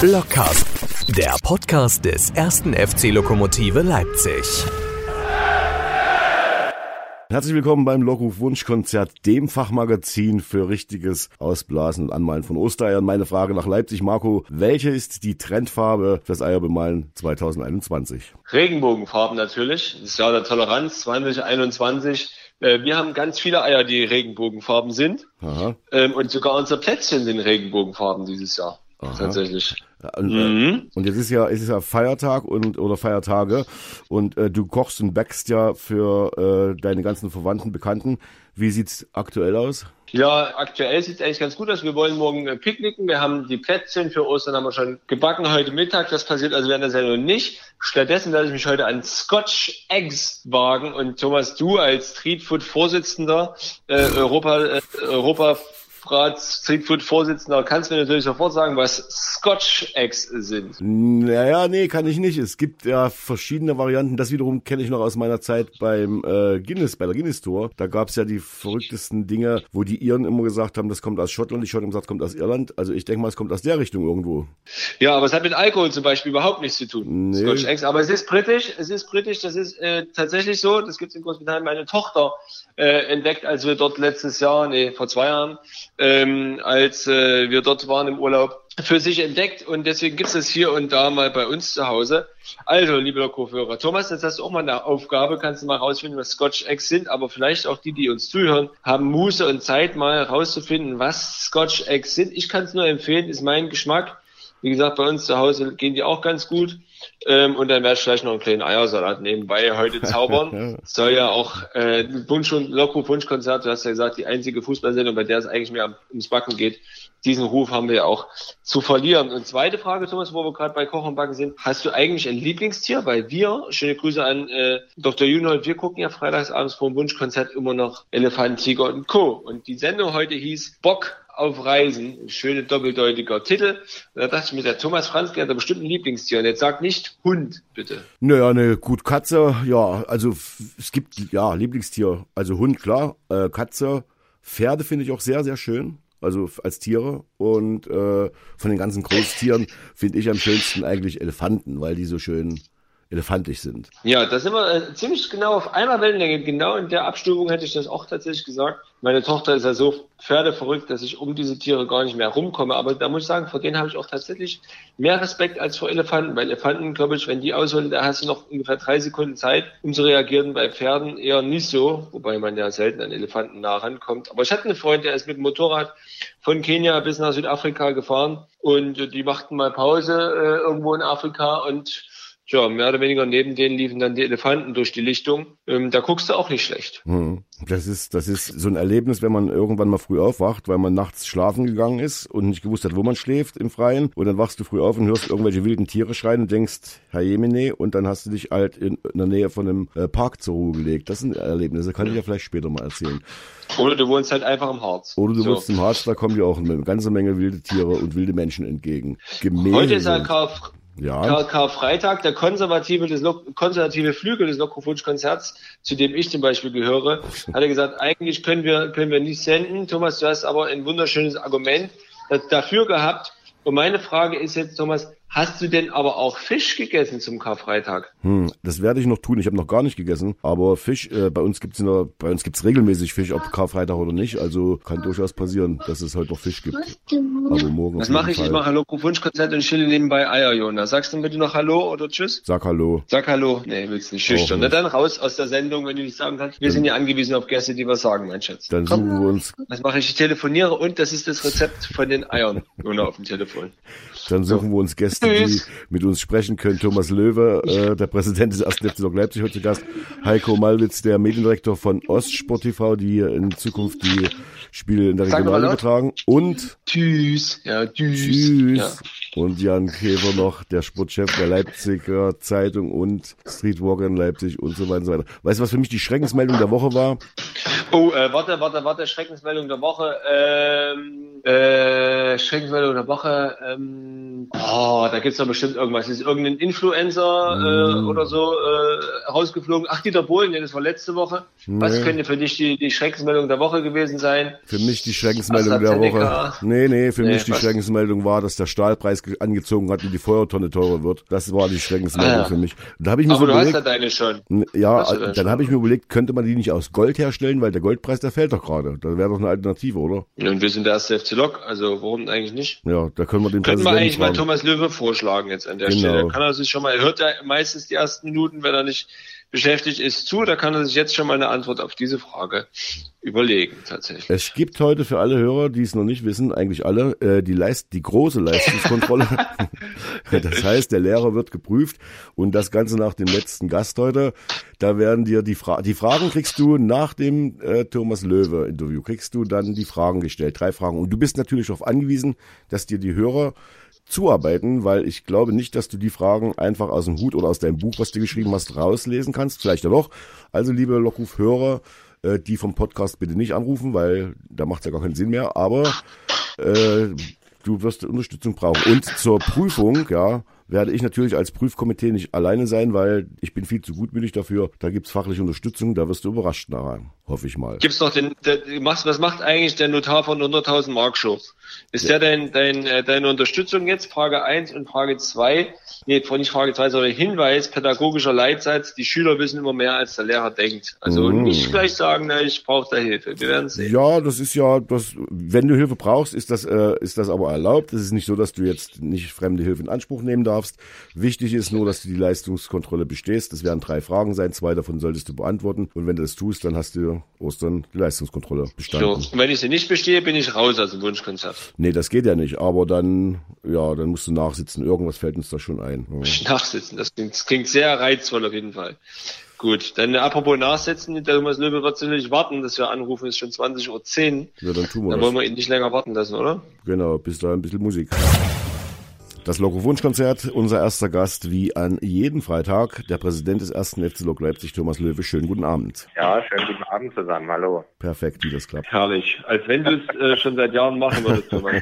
Blockcast, der Podcast des ersten FC Lokomotive Leipzig. Herzlich willkommen beim Lockruf Wunschkonzert, dem Fachmagazin für richtiges Ausblasen und Anmalen von Ostereiern. Meine Frage nach Leipzig, Marco, welche ist die Trendfarbe fürs Eierbemalen 2021? Regenbogenfarben natürlich. Das Jahr der Toleranz 2021. Äh, wir haben ganz viele Eier, die Regenbogenfarben sind. Aha. Ähm, Und sogar unser Plätzchen sind Regenbogenfarben dieses Jahr. Tatsächlich. Und, Mhm. äh, und jetzt ist ja, es ist ja Feiertag und oder Feiertage und äh, du kochst und backst ja für äh, deine ganzen Verwandten, Bekannten. Wie sieht's aktuell aus? Ja, aktuell sieht es eigentlich ganz gut aus. Wir wollen morgen äh, picknicken. Wir haben die Plätzchen für Ostern haben wir schon gebacken heute Mittag. Das passiert also während der Sendung nicht. Stattdessen werde ich mich heute an Scotch Eggs wagen. Und Thomas, du als Street Food Vorsitzender, äh, Europa, äh, Europarat Street Food Vorsitzender, kannst mir natürlich sofort sagen, was Scotch Eggs sind. Naja, nee, kann ich nicht. Es gibt ja verschiedene Varianten. Das wiederum kenne ich noch aus meiner Zeit beim äh, Guinness, bei der Guinness Tour. Da gab's ja die verrücktesten Dinge, wo die Iren immer gesagt haben, das kommt aus Schottland, die Schotten haben gesagt, kommt aus Irland. Also ich denke mal, es kommt aus der Richtung irgendwo. Ja, aber es hat mit Alkohol zum Beispiel überhaupt nichts zu tun. Nee. Scotch Eggs. Aber es ist britisch, es ist britisch, das ist äh, tatsächlich so. Das gibt es in Großbritannien. Meine Tochter äh, entdeckt, als wir dort letztes Jahr, nee, vor zwei Jahren, ähm, als äh, wir dort waren im Urlaub, für sich entdeckt und deswegen gibt es das hier und da mal bei uns zu Hause. Also, liebe Lokofhörer, Thomas, jetzt hast du auch mal eine Aufgabe, kannst du mal rausfinden, was Scotch Eggs sind, aber vielleicht auch die, die uns zuhören, haben Muße und Zeit mal rauszufinden, was Scotch Eggs sind. Ich kann es nur empfehlen, ist mein Geschmack. Wie gesagt, bei uns zu Hause gehen die auch ganz gut. Ähm, und dann werde ich vielleicht noch einen kleinen Eiersalat nebenbei heute zaubern. Soll ja auch äh, Wunsch und Lockruf Wunschkonzert, du hast ja gesagt, die einzige Fußballsendung, bei der es eigentlich mehr ums Backen geht. Diesen Ruf haben wir ja auch zu verlieren. Und zweite Frage, Thomas, wo wir gerade bei Kochen und Backen sind. Hast du eigentlich ein Lieblingstier? Weil wir, schöne Grüße an äh, Dr. Junold, wir gucken ja freitagsabends vor dem Wunschkonzert immer noch Elefant, Tiger und Co. Und die Sendung heute hieß Bock auf Reisen. Schöne doppeldeutiger Titel. Und da dachte ich mir, der Thomas Franzke hat da bestimmt ein Lieblingstier. Und jetzt sagt nicht Hund, bitte. Naja, ne, gut, Katze, ja, also es gibt, ja, Lieblingstier. Also Hund, klar, äh, Katze, Pferde finde ich auch sehr, sehr schön. Also als Tiere. Und äh, von den ganzen Großtieren finde ich am schönsten eigentlich Elefanten, weil die so schön elefantisch sind. Ja, da sind wir äh, ziemlich genau auf einer Wellenlänge. Genau in der Abstufung hätte ich das auch tatsächlich gesagt. Meine Tochter ist ja so pferdeverrückt, dass ich um diese Tiere gar nicht mehr rumkomme. Aber da muss ich sagen, vor denen habe ich auch tatsächlich mehr Respekt als vor Elefanten. Bei Elefanten, glaube ich, wenn die ausholen, da hast du noch ungefähr drei Sekunden Zeit, um zu reagieren. Bei Pferden eher nicht so, wobei man ja selten an Elefanten nah rankommt. Aber ich hatte einen Freund, der ist mit dem Motorrad von Kenia bis nach Südafrika gefahren und die machten mal Pause äh, irgendwo in Afrika und Tja, mehr oder weniger neben denen liefen dann die Elefanten durch die Lichtung. Ähm, da guckst du auch nicht schlecht. Hm. Das ist, das ist so ein Erlebnis, wenn man irgendwann mal früh aufwacht, weil man nachts schlafen gegangen ist und nicht gewusst hat, wo man schläft im Freien. Und dann wachst du früh auf und hörst irgendwelche wilden Tiere schreien und denkst, Herr Jemine, und dann hast du dich halt in, in der Nähe von einem äh, Park zur Ruhe gelegt. Das sind Erlebnisse, kann ich ja vielleicht später mal erzählen. Oder du wohnst halt einfach im Harz. Oder du So. wohnst im Harz, da kommen dir auch eine ganze Menge wilde Tiere und wilde Menschen entgegen. Gemälde. Heute ist ja Karf ja. Kar Karfreitag, der konservative, des konservative Flügel des Lockruf-Wunsch-Konzerts, zu dem ich zum Beispiel gehöre, hat er gesagt, eigentlich können wir, können wir nicht senden. Thomas, du hast aber ein wunderschönes Argument da- dafür gehabt. Und meine Frage ist jetzt, Thomas, hast du denn aber auch Fisch gegessen zum Karfreitag? Hm, das werde ich noch tun. Ich habe noch gar nicht gegessen. Aber Fisch, äh, bei uns gibt's der, bei uns gibt's regelmäßig Fisch, ob Karfreitag oder nicht. Also kann durchaus passieren, dass es heute noch Fisch gibt. Aber morgen. Was mache ich? Ich Fall. mache Lockruf-Wunsch-Konzert und chille nebenbei Eier, Jonas. Sagst du bitte noch Hallo oder Tschüss? Sag Hallo. Sag Hallo. Nee, willst nicht. Schüchtern. Na dann raus aus der Sendung, wenn du nicht sagen kannst. Wir sind ja angewiesen auf Gäste, die was sagen, mein Schatz. Dann suchen wir uns, Was mache ich? Ich telefoniere und das ist das Rezept von den Eiern. Ohne auf dem Telefon. Dann suchen wir uns Gäste, die mit uns sprechen können. Thomas Löwe, äh, der Präsident des 1. FC Leipzig heute zu Gast. Heiko Malwitz, der Mediendirektor von Ostsport TV, die in Zukunft die Spiele in der laut. übertragen. Und Tschüss. Ja, tschüss. Tschüss. Ja. Und Jan Käfer noch, der Sportchef der Leipziger Zeitung und Streetwalker in Leipzig und so weiter und so weiter. Weißt du, was für mich die Schreckensmeldung der Woche war? Oh, äh, warte, warte, warte, Schreckensmeldung der Woche. Ähm, äh, Schreckensmeldung der Woche. Ähm, oh, da gibt's doch bestimmt irgendwas. Ist irgendein Influencer äh, Mm. oder so äh, rausgeflogen? Ach, Dieter Bohlen, ja, das war letzte Woche. Was Nee. könnte für dich die, die Schreckensmeldung der Woche gewesen sein? Für mich die Schreckensmeldung der. Woche. Nee, nee, für Nee, mich die was? Schreckensmeldung war, dass der Stahlpreis angezogen hat und die Feuertonne teurer wird. Das war die Schreckensmeldung Ah, ja. für mich. Da habe ich mir Aber so du hast ja überlegt, deine schon. Ja, denn dann schon? habe ich mir überlegt, könnte man die nicht aus Gold herstellen, weil der Goldpreis, der fällt doch gerade. Das wäre doch eine Alternative, oder? Und wir sind der erste FC Lok, also warum eigentlich nicht? Ja, da können wir den Könnten wir eigentlich mal fragen. Thomas Löwe vorschlagen jetzt an der Genau. Stelle. Da kann er sich schon mal, er hört ja meistens die ersten Minuten, wenn er nicht beschäftigt ist, zu. Da kann er sich jetzt schon mal eine Antwort auf diese Frage überlegen, tatsächlich. Es gibt heute für alle Hörer, die es noch nicht wissen, eigentlich alle, äh, die, Leist die große Leistungskontrolle. das heißt, der Lehrer wird geprüft und das Ganze nach dem letzten Gast heute. Da werden dir die, Fra die Fragen kriegst du nach dem äh, Thomas Löwe Interview, kriegst du dann die Fragen gestellt, drei Fragen. Und du bist natürlich darauf angewiesen, dass dir die Hörer zuarbeiten, weil ich glaube nicht, dass du die Fragen einfach aus dem Hut oder aus deinem Buch, was du geschrieben hast, rauslesen kannst. Vielleicht ja doch. Also, liebe Lockruf-Hörer, äh, die vom Podcast bitte nicht anrufen, weil da macht ja gar keinen Sinn mehr. Aber äh, du wirst Unterstützung brauchen. Und zur Prüfung, ja, werde ich natürlich als Prüfkomitee nicht alleine sein, weil ich bin viel zu gutmütig dafür. Da gibt's fachliche Unterstützung, da wirst du überrascht nachher, hoffe ich mal. Gibt's noch den, der, was macht eigentlich der Notar von 100.000 Mark Show? Ist der dein, dein, äh, deine Unterstützung jetzt? Frage eins und Frage zwei nee, nicht Frage zwei sondern Hinweis, pädagogischer Leitsatz, die Schüler wissen immer mehr, als der Lehrer denkt. Also Mhm. nicht gleich sagen, na, ich brauche da Hilfe. Wir werden sehen. Ja, das ist ja, das, wenn du Hilfe brauchst, ist das, äh, ist das aber erlaubt. Es ist nicht so, dass du jetzt nicht fremde Hilfe in Anspruch nehmen darfst. Wichtig ist nur, dass du die Leistungskontrolle bestehst. Das werden drei Fragen sein. Zwei davon solltest du beantworten. Und wenn du das tust, dann hast du Ostern die Leistungskontrolle So, bestanden. und wenn ich sie nicht bestehe, bin ich raus aus dem Wunschkonzert. Nee, das geht ja nicht. Aber dann, ja, dann musst du nachsitzen. Irgendwas fällt uns da schon ein. Ja. Nachsitzen, das klingt, das klingt sehr reizvoll auf jeden Fall. Gut, dann apropos Nachsitzen, der Thomas Löwe wird sicherlich warten, dass wir anrufen, ist schon 20.10 Uhr. Ja, dann tun wir Dann wollen wir ihn nicht länger warten lassen, oder? Genau, bis da ein bisschen Musik. Das Loco-Wunschkonzert, unser erster Gast, wie an jeden Freitag, der Präsident des ersten FC Lok Leipzig, Thomas Löwe. Schönen guten Abend. Ja, schönen guten Abend zusammen. Hallo. Perfekt, wie das klappt. Herrlich, als wenn du es äh, schon seit Jahren machen würdest, Thomas.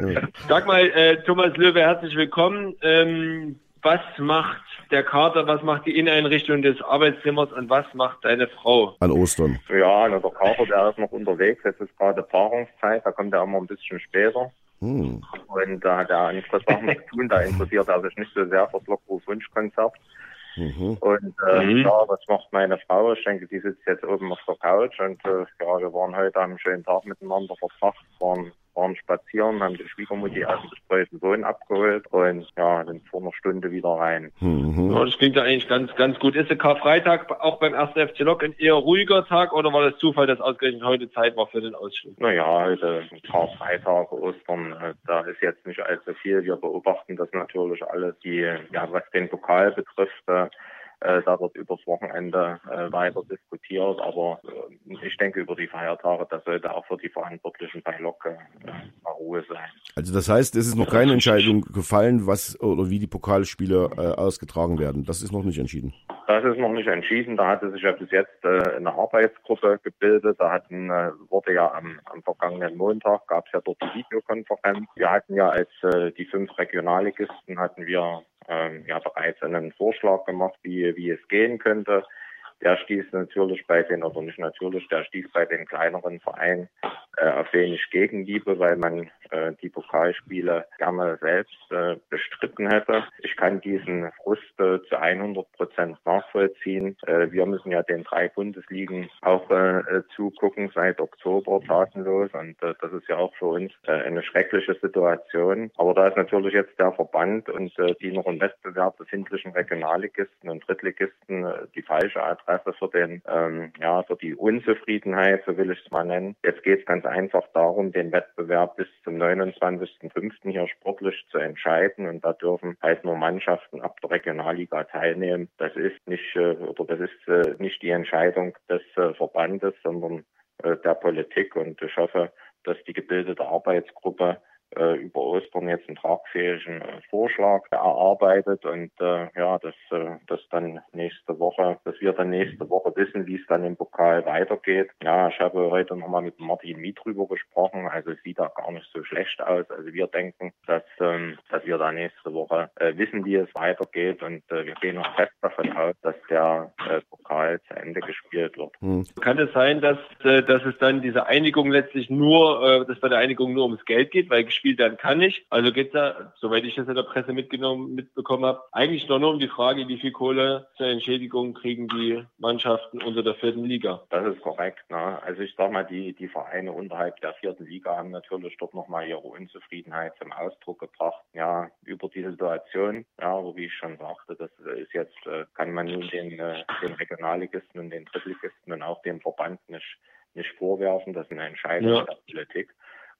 Sag mal, äh, Thomas Löwe, herzlich willkommen. Ähm, was macht der Kater, was macht die Inneneinrichtung des Arbeitszimmers und was macht deine Frau? An Ostern. Ja, na, der Kater, der ist noch unterwegs. Jetzt ist gerade Paarungszeit. Da kommt er immer ein bisschen später. Hm. Und da hat er andere Sachen zu tun. Da interessiert er sich nicht so sehr für das Lockruf-Wunschkonzert. Mhm. Und äh, Mhm. ja, was macht meine Frau? Ich denke, die sitzt jetzt oben auf der Couch. Und äh, ja, wir waren heute einen schönen Tag miteinander verbracht. Waren, waren spazieren, haben die Schwiegermutti aus dem betreuten Sohn abgeholt. Und ja, sind vor einer Stunde wieder rein. Mhm. Ja, das klingt ja eigentlich ganz, ganz gut. Ist der Karfreitag auch beim 1. FC Lok ein eher ruhiger Tag oder war das Zufall, dass ausgerechnet heute Zeit war für den Ausflug? Naja, heute Freitage, Ostern, äh, da ist jetzt nicht allzu viel. Wir beobachten das natürlich alles, die, ja, was den Pokal betrifft, äh, da wird übers Wochenende äh, weiter diskutiert, aber äh, ich denke über die Feiertage, das sollte auch für die Verantwortlichen bei Lok äh, mal Ruhe sein. Also das heißt, es ist noch keine Entscheidung gefallen, was oder wie die Pokalspiele äh, ausgetragen werden. Das ist noch nicht entschieden. Das ist noch nicht entschieden. Da hatte sich ja bis jetzt äh, eine Arbeitsgruppe gebildet. Da hatten, äh, wurde ja am, am vergangenen Montag gab es ja dort die Videokonferenz. Wir hatten ja als äh, die fünf Regionalligisten hatten wir ähm, ja bereits einen Vorschlag gemacht, wie wie es gehen könnte. Der stieß natürlich bei den, oder nicht natürlich, der stieß bei den kleineren Vereinen äh, auf wenig Gegenliebe, weil man äh, die Pokalspiele gerne selbst äh, bestritten hätte. Ich kann diesen Frust äh, zu 100 Prozent nachvollziehen. Äh, wir müssen ja den drei Bundesligen auch äh, äh, zugucken seit Oktober tatenlos und äh, das ist ja auch für uns äh, eine schreckliche Situation. Aber da ist natürlich jetzt der Verband und äh, die noch im Wettbewerb befindlichen Regionalligisten und Drittligisten äh, die falsche Adresse für den, ähm, ja, für die Unzufriedenheit, so will ich es mal nennen. Jetzt geht es ganz einfach darum, den Wettbewerb bis zum 29.05. hier sportlich zu entscheiden und da dürfen halt nur Mannschaften ab der Regionalliga teilnehmen. Das ist nicht äh, oder das ist äh, nicht die Entscheidung des äh, Verbandes, sondern der Politik und ich hoffe, dass die gebildete Arbeitsgruppe äh, über Ostern jetzt einen tragfähigen äh, Vorschlag erarbeitet und äh, ja, dass äh, das dann nächste Woche, dass wir dann nächste Woche wissen, wie es dann im Pokal weitergeht. Ja, ich habe heute nochmal mit Martin Miet drüber gesprochen, also es sieht da gar nicht so schlecht aus. Also wir denken, dass, ähm, dass wir da nächste Woche äh, wissen, wie es weitergeht und äh, wir gehen noch fest davon aus, dass der äh, Pokal zu Ende gespielt wird. Hm. Kann es sein, dass, äh, dass es dann diese Einigung letztlich nur, äh, dass bei der Einigung nur ums Geld geht, weil gespielt werden kann nicht. Also geht da, soweit ich das in der Presse mitgenommen, mitbekommen habe, eigentlich nur, nur um die Frage, wie viel Kohle zur Entschädigung kriegen die Mannschaften unter der vierten Liga. Das ist korrekt. Ne? Also ich sag mal, die, die Vereine unterhalb der vierten Liga haben natürlich dort nochmal ihre Unzufriedenheit zum Ausdruck gebracht. Ja, über die Situation. Ja, aber wie ich schon sagte, das ist jetzt, äh, kann man nun den, äh, den Regionalligisten und den Drittligisten und auch dem Verband nicht, nicht vorwerfen. Das ist eine Entscheidung ja. der Politik.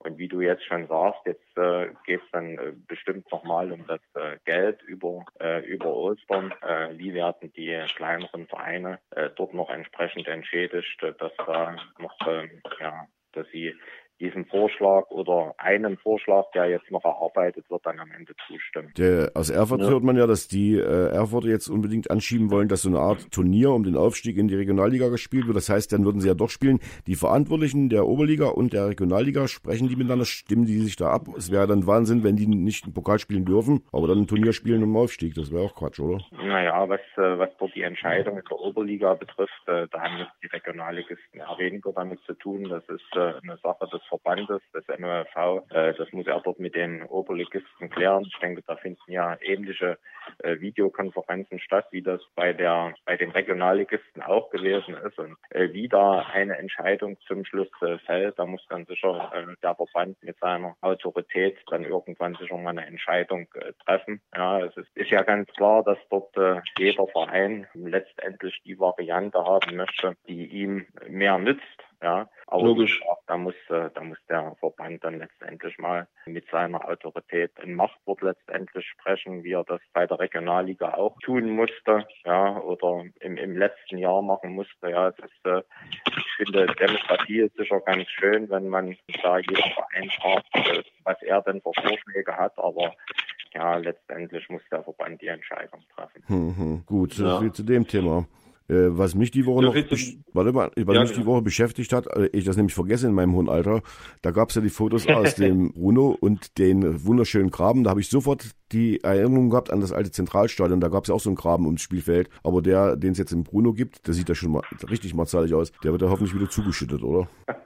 Und wie du jetzt schon sagst, jetzt äh, geht es dann äh, bestimmt nochmal um das äh, Geld über, äh, über Ostern. Äh, wie werden die kleineren Vereine äh, dort noch entsprechend entschädigt, äh, dass da noch, äh, ja, dass sie diesem Vorschlag oder einen Vorschlag, der jetzt noch erarbeitet wird, dann am Ende zustimmen. Der, aus Erfurt ja. hört man ja, dass die äh, Erfurter jetzt unbedingt anschieben wollen, dass so eine Art Turnier um den Aufstieg in die Regionalliga gespielt wird. Das heißt, dann würden sie ja doch spielen. Die Verantwortlichen der Oberliga und der Regionalliga sprechen die miteinander, stimmen die sich da ab. Es wäre dann Wahnsinn, wenn die nicht einen Pokal spielen dürfen, aber dann ein Turnier spielen um Aufstieg. Das wäre auch Quatsch, oder? Naja, was, äh, was dort die Entscheidung der Oberliga betrifft, äh, da haben jetzt die Regionalligisten eher weniger damit zu tun. Das ist äh, eine Sache des Verbandes, des MOV. Äh, das muss er dort mit den Oberligisten klären. Ich denke, da finden ja ähnliche äh, Videokonferenzen statt, wie das bei der bei den Regionalligisten auch gewesen ist. Und äh, wie da eine Entscheidung zum Schluss äh, fällt, da muss dann sicher äh, der Verband mit seiner Autorität dann irgendwann sicher mal eine Entscheidung äh, treffen. Ja, es ist, ist ja ganz klar, dass dort äh, jeder Verein letztendlich die Variante haben möchte, die ihm mehr nützt. Ja, aber Logisch. da muss, äh, da muss der Verband dann letztendlich mal mit seiner Autorität ein Machtwort letztendlich sprechen, wie er das bei der Regionalliga auch tun musste, ja, oder im, im letzten Jahr machen musste. Ja, das ist, äh, ich finde, Demokratie ist sicher ganz schön, wenn man da jeder Verein fragt, äh, was er denn für Vorschläge hat, aber ja, letztendlich muss der Verband die Entscheidung treffen. Hm, hm. Gut, so ja. viel zu dem Thema. Äh, was mich die Woche noch, warte mal, was ja, mich die Woche beschäftigt hat, äh, ich das nämlich vergesse in meinem hohen Alter, da gab es ja die Fotos aus dem Bruno und den wunderschönen Graben. Da habe ich sofort die Erinnerung gehabt an das alte Zentralstadion. Da gab es ja auch so einen Graben ums Spielfeld. Aber der, den es jetzt im Bruno gibt, der sieht ja schon mal richtig martialisch aus. Der wird ja hoffentlich wieder zugeschüttet, oder?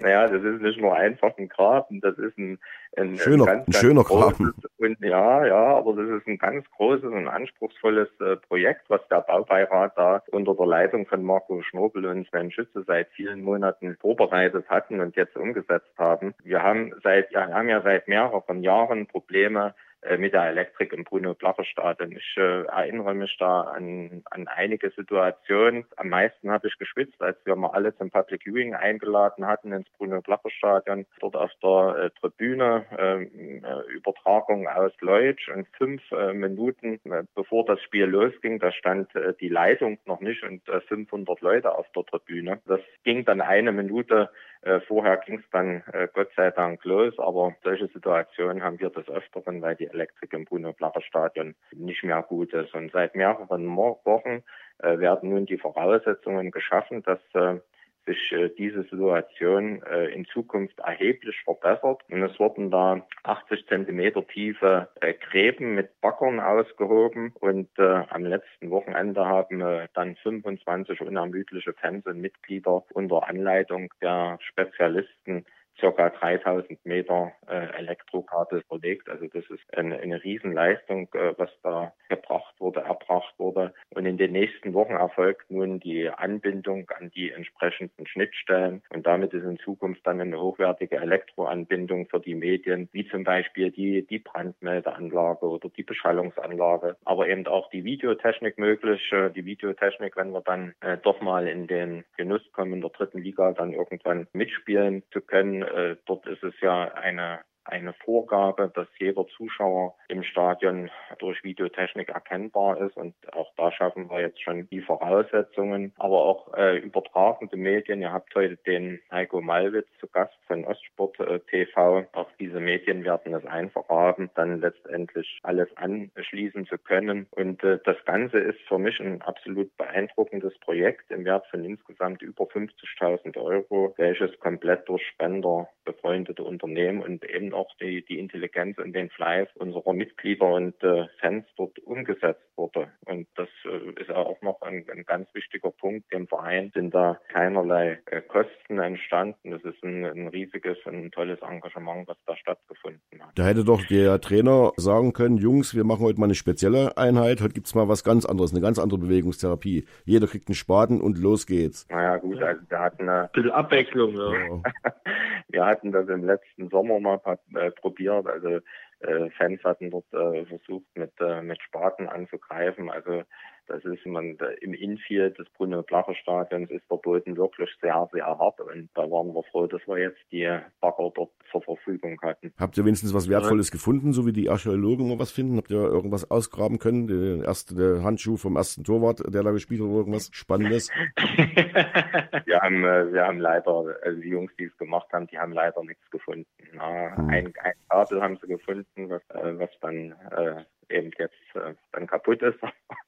naja, das ist nicht nur einfach ein Graben, das ist ein, ein, schöner, ein, ganz, ein schöner Graben. Und ja, ja, aber das ist ein ganz großes und anspruchsvolles äh, Projekt, was der Baubeirat da unter der Leitung von Marco Schnobel und Sven Schütze seit vielen Monaten vorbereitet hatten und jetzt umgesetzt haben. Wir haben seit, ja, wir haben ja seit mehreren Jahren Probleme mit der Elektrik im Bruno-Blacher-Stadion. Ich äh, erinnere mich da an, an einige Situationen. Am meisten habe ich geschwitzt, als wir mal alle zum Public Viewing eingeladen hatten ins Bruno-Blacher-Stadion. Dort auf der äh, Tribüne ähm, äh, Übertragung aus Leutsch und fünf äh, Minuten äh, bevor das Spiel losging, da stand äh, die Leitung noch nicht und äh, 500 Leute auf der Tribüne. Das ging dann eine Minute äh, vorher ging es dann äh, Gott sei Dank los, aber solche Situationen haben wir des Öfteren, weil die Elektrik im Bruno-Blacher Stadion nicht mehr gut ist. Und seit mehreren Wochen äh, werden nun die Voraussetzungen geschaffen, dass äh, sich äh, diese Situation äh, in Zukunft erheblich verbessert. Und es wurden da 80 Zentimeter tiefe äh, Gräben mit Backern ausgehoben und äh, am letzten Wochenende haben äh, dann 25 unermüdliche Fans und Mitglieder unter Anleitung der Spezialisten circa 3000 Meter äh, Elektrokabel verlegt. Also das ist eine, eine Riesenleistung, äh, was da gebracht wurde, erbracht wurde. Und in den nächsten Wochen erfolgt nun die Anbindung an die entsprechenden Schnittstellen. Und damit ist in Zukunft dann eine hochwertige Elektroanbindung für die Medien, wie zum Beispiel die, die Brandmeldeanlage oder die Beschallungsanlage, aber eben auch die Videotechnik möglich. Äh, die Videotechnik, wenn wir dann äh, doch mal in den Genuss kommen, in der dritten Liga dann irgendwann mitspielen zu können, äh, dort ist es ja eine eine Vorgabe, dass jeder Zuschauer im Stadion durch Videotechnik erkennbar ist. Und auch da schaffen wir jetzt schon die Voraussetzungen. Aber auch äh, übertragende Medien. Ihr habt heute den Heiko Malwitz zu Gast von Ostsport äh, TV. Auch diese Medien werden es einfach haben, dann letztendlich alles anschließen zu können. Und äh, das Ganze ist für mich ein absolut beeindruckendes Projekt im Wert von insgesamt über 50.000 Euro, welches komplett durch Spender befreundete Unternehmen und eben auch die, die Intelligenz und den Fleiß unserer Mitglieder und äh, Fans dort umgesetzt wurde. Und das äh, ist auch noch ein, ein, ganz wichtiger Punkt. Dem Verein sind da keinerlei äh, Kosten entstanden. Das ist ein, ein riesiges und ein tolles Engagement, was da stattgefunden hat. Da hätte doch der Trainer sagen können, Jungs, wir machen heute mal eine spezielle Einheit. Heute gibt's mal was ganz anderes, eine ganz andere Bewegungstherapie. Jeder kriegt einen Spaten und los geht's. Naja gut, also wir hatten eine bisschen Abwechslung. Ja. wir hatten das im letzten Sommer mal äh, probiert. Also äh, Fans hatten dort äh, versucht, mit, äh, mit Spaten anzugreifen. Also das ist man im Infield des Bruno Blacher Stadions ist der Boden wirklich sehr, sehr hart und da waren wir froh, dass wir jetzt die Bagger dort zur Verfügung hatten. Habt ihr wenigstens was Wertvolles ja. gefunden, so wie die Archäologen mal was finden? Habt ihr irgendwas ausgraben können? Der erste der Handschuh vom ersten Torwart, der da gespielt hat, irgendwas Spannendes? wir haben, äh, wir haben leider, also die Jungs, die es gemacht haben, die haben leider nichts gefunden. Na, hm. ein, ein Kabel haben sie gefunden, was, äh, was dann äh, eben jetzt äh, dann kaputt ist.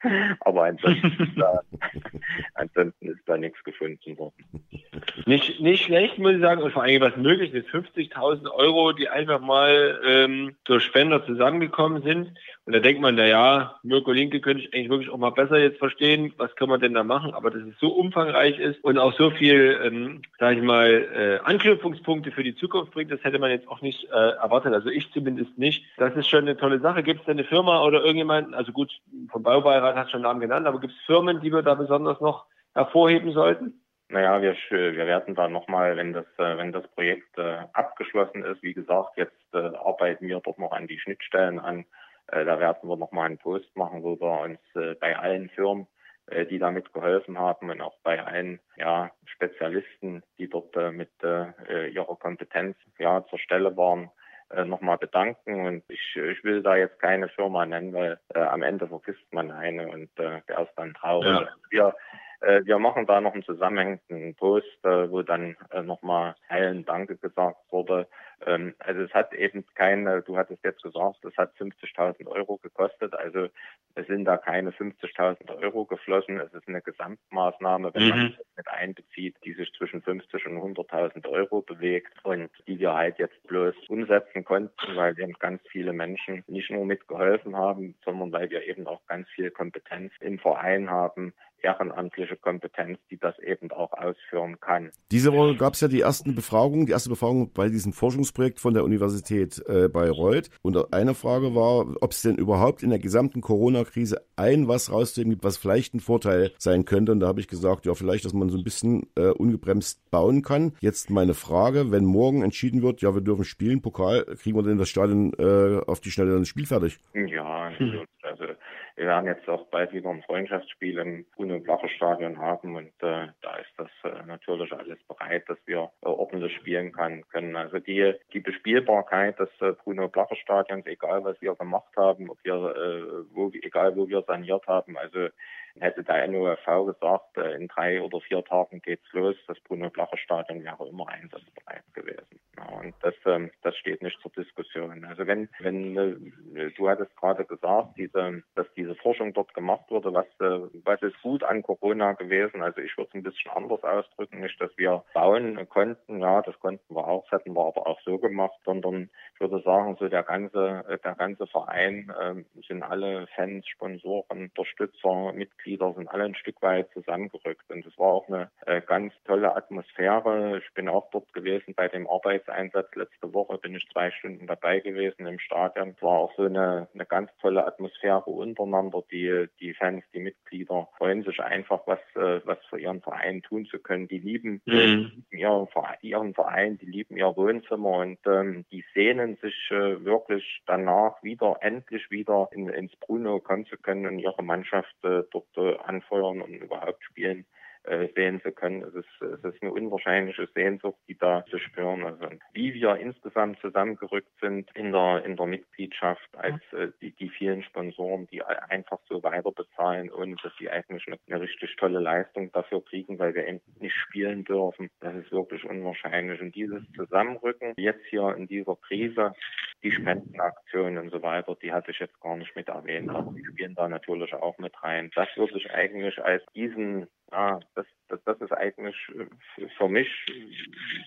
Aber ansonsten, da, ansonsten ist da nichts gefunden worden. Nicht, nicht schlecht, muss ich sagen, und vor allem was möglich ist, 50.000 Euro, die einfach mal ähm, durch Spender zusammengekommen sind. Und da denkt man, na ja, Mirko Linke könnte ich eigentlich wirklich auch mal besser jetzt verstehen, was kann man denn da machen, aber dass es so umfangreich ist und auch so viel, ähm, sage ich mal, äh, Anknüpfungspunkte für die Zukunft bringt, das hätte man jetzt auch nicht äh, erwartet, also ich zumindest nicht. Das ist schon eine tolle Sache. Gibt es eine Firma oder irgendjemanden, also gut, vom Baubeirat hat schon Namen genannt, aber gibt es Firmen, die wir da besonders noch hervorheben sollten? Naja, wir, wir werden da nochmal, wenn das, äh, wenn das Projekt äh, abgeschlossen ist, wie gesagt, jetzt äh, arbeiten wir dort noch an die Schnittstellen an. Äh, da werden wir nochmal einen Post machen, wo wir uns äh, bei allen Firmen, äh, die damit geholfen haben und auch bei allen ja, Spezialisten, die dort mit ihrer Kompetenz ja, zur Stelle waren, nochmal bedanken. Und ich, ich will da jetzt keine Firma nennen, weil äh, am Ende vergisst man eine und äh, der ist dann traurig. Ja. Wir wir machen da noch einen zusammenhängenden Post, äh, wo dann äh, nochmal allen Danke gesagt wurde. Ähm, also es hat eben keine, du hattest jetzt gesagt, es hat 50.000 Euro gekostet. Also es sind da keine 50.000 Euro geflossen. Es ist eine Gesamtmaßnahme, wenn mhm. man mit einbezieht, die sich zwischen 50 und 100.000 Euro bewegt und die wir halt jetzt bloß umsetzen konnten, weil eben ganz viele Menschen nicht nur mitgeholfen haben, sondern weil wir eben auch ganz viel Kompetenz im Verein haben, ehrenamtliche Kompetenz, die das eben auch ausführen kann. Diese Woche gab es ja die ersten Befragungen, die erste Befragung bei diesem Forschungsprojekt von der Universität äh, Bayreuth. Und eine Frage war, ob es denn überhaupt in der gesamten Corona-Krise ein was rauszuheben gibt, was vielleicht ein Vorteil sein könnte. Und da habe ich gesagt, ja, vielleicht, dass man so ein bisschen äh, ungebremst bauen kann. Jetzt meine Frage, wenn morgen entschieden wird, ja, wir dürfen spielen, Pokal, kriegen wir denn das Stadion äh, auf die Schnelle dann Spiel fertig? Ja, also wir werden jetzt auch bald wieder ein Freundschaftsspiel im Bruno Blacher Stadion haben und äh, da ist das äh, natürlich alles bereit, dass wir äh, ordentlich spielen kann, können. Also die, die Bespielbarkeit des äh, Bruno Blacher Stadions, egal was wir gemacht haben, ob wir, äh, wo, egal wo wir saniert haben, also hätte der NOFV gesagt, äh, in drei oder vier Tagen geht's los, das Bruno Blacher Stadion wäre immer einsatzbereit gewesen. Und das, ähm, das steht nicht zur Diskussion. Also wenn, wenn äh, du hattest gerade gesagt, diese, dass diese Forschung dort gemacht wurde, was, äh, was ist gut an Corona gewesen? Also ich würde es ein bisschen anders ausdrücken, nicht, dass wir bauen konnten, ja, das konnten wir auch, das hätten wir aber auch so gemacht, sondern ich würde sagen, so der ganze, der ganze Verein äh, sind alle Fans, Sponsoren, Unterstützer, Mitglieder sind alle ein Stück weit zusammengerückt. Und es war auch eine äh, ganz tolle Atmosphäre. Ich bin auch dort gewesen bei dem Arbeits Einsatz. Letzte Woche bin ich zwei Stunden dabei gewesen im Stadion. Es war auch so eine, eine ganz tolle Atmosphäre untereinander. Die, die Fans, die Mitglieder freuen sich einfach, was, äh, was für ihren Verein tun zu können. Die lieben mhm. ihren, ihren Verein, die lieben ihr Wohnzimmer und ähm, die sehnen sich äh, wirklich danach wieder, endlich wieder in, ins Bruno kommen zu können und ihre Mannschaft äh, dort äh, anfeuern und überhaupt spielen sehen zu können. Es ist, es ist eine unwahrscheinliche Sehnsucht, die da zu spüren. Also wie wir insgesamt zusammengerückt sind in der in der Mitgliedschaft als äh, die, die vielen Sponsoren, die einfach so weiter bezahlen, ohne dass sie eigentlich eine, eine richtig tolle Leistung dafür kriegen, weil wir eben nicht spielen dürfen. Das ist wirklich unwahrscheinlich. Und dieses Zusammenrücken jetzt hier in dieser Krise, die Spendenaktionen und so weiter, die hatte ich jetzt gar nicht mit erwähnt, aber die spielen da natürlich auch mit rein. Das würde ich eigentlich als diesen, ja, das, das, das ist eigentlich für mich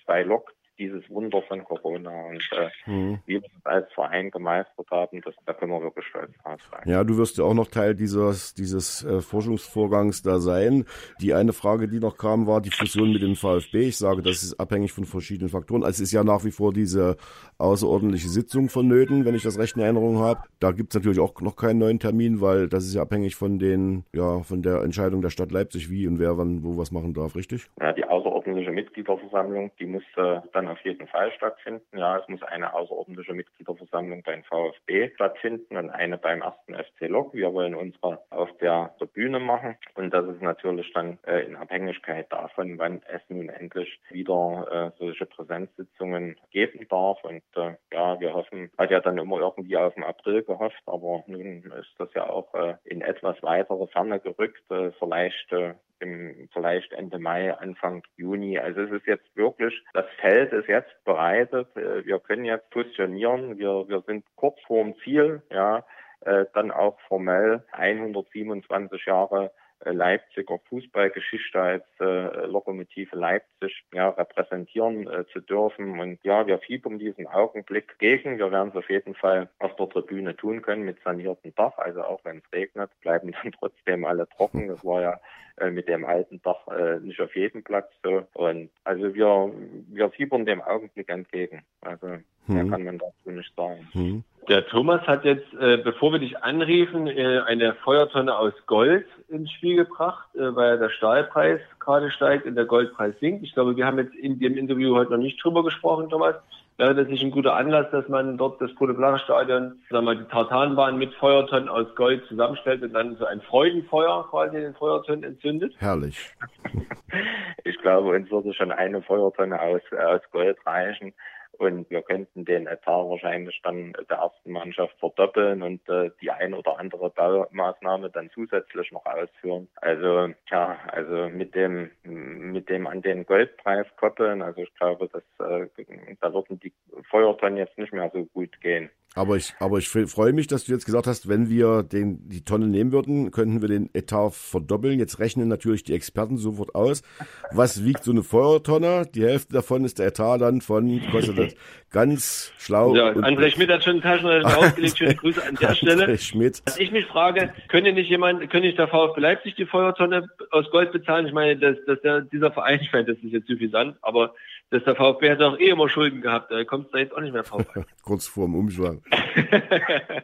bei Lok dieses Wunder von Corona und äh, mhm. wie wir das als Verein gemeistert haben, das, da können wir wirklich stolz drauf sein. Ja, du wirst ja auch noch Teil dieses, dieses äh, Forschungsvorgangs da sein. Die eine Frage, die noch kam, war die Fusion mit dem VfB. Ich sage, das ist abhängig von verschiedenen Faktoren. Also es ist ja nach wie vor diese außerordentliche Sitzung vonnöten, wenn ich das recht in Erinnerung habe. Da gibt es natürlich auch noch keinen neuen Termin, weil das ist ja abhängig von den, ja, von der Entscheidung der Stadt Leipzig, wie und wer wann wo was machen darf, richtig? Ja, die außerordentliche Mitgliederversammlung, die muss äh, dann auf jeden Fall stattfinden. Ja, es muss eine außerordentliche Mitgliederversammlung beim VfB stattfinden und eine beim ersten FC Lok. Wir wollen unsere auf der, der Bühne machen und das ist natürlich dann äh, in Abhängigkeit davon, wann es nun endlich wieder äh, solche Präsenzsitzungen geben darf. Und äh, ja, wir hoffen, hat ja dann immer irgendwie auf den April gehofft, aber nun ist das ja auch äh, in etwas weitere Ferne gerückt. Äh, vielleicht äh, im, vielleicht Ende Mai, Anfang Juni. Also es ist jetzt wirklich, das Feld ist jetzt bereitet. Äh, wir können jetzt fusionieren. Wir, wir sind kurz vorm Ziel, ja, äh, dann auch formell 127 Jahre äh, Leipziger Fußballgeschichte als äh, Lokomotive Leipzig ja, repräsentieren äh, zu dürfen. Und ja, wir fiebern diesen Augenblick gegen. Wir werden es auf jeden Fall auf der Tribüne tun können mit saniertem Dach. Also auch wenn es regnet, bleiben dann trotzdem alle trocken. Das war ja äh, mit dem alten Dach äh, nicht auf jedem Platz so. Und also wir, wir fiebern dem Augenblick entgegen. Also. Mehr kann man dazu nicht sagen. Hm. Der Thomas hat jetzt, äh, bevor wir dich anriefen, äh, eine Feuertonne aus Gold ins Spiel gebracht, äh, weil der Stahlpreis gerade steigt und der Goldpreis sinkt. Ich glaube, wir haben jetzt in dem Interview heute noch nicht drüber gesprochen, Thomas. Wäre das nicht ein guter Anlass, dass man dort das Protoplache-Stadion, sagen wir, die Tartanbahn mit Feuertonnen aus Gold zusammenstellt und dann so ein Freudenfeuer quasi in den Feuertonnen entzündet? Herrlich. ich glaube, uns würde schon eine Feuertonne aus, aus Gold reichen. Und wir könnten den Etat wahrscheinlich dann der ersten Mannschaft verdoppeln und äh, die ein oder andere Baumaßnahme dann zusätzlich noch ausführen. Also ja, also mit dem mit dem an den Goldpreis koppeln, also ich glaube, dass äh, da würden die Feuertonnen jetzt nicht mehr so gut gehen. Aber ich, aber ich freue mich, dass du jetzt gesagt hast, wenn wir den, die Tonne nehmen würden, könnten wir den Etat verdoppeln. Jetzt rechnen natürlich die Experten sofort aus. Was wiegt so eine Feuertonne? Die Hälfte davon ist der Etat dann von, kostet das ganz schlau. Ja, André Schmidt hat schon einen Taschenrechner aufgelegt. Schöne Grüße an der Stelle. André Schmidt. Was ich mich frage, könnte nicht jemand, könnte nicht der VfB Leipzig die Feuertonne aus Gold bezahlen? Ich meine, dass, dass der, dieser Verein, ich meine, das ist jetzt suffisant, aber dass der VfB hat doch eh immer Schulden gehabt, da kommt es da jetzt auch nicht mehr drauf Kurz vor dem Umschlag.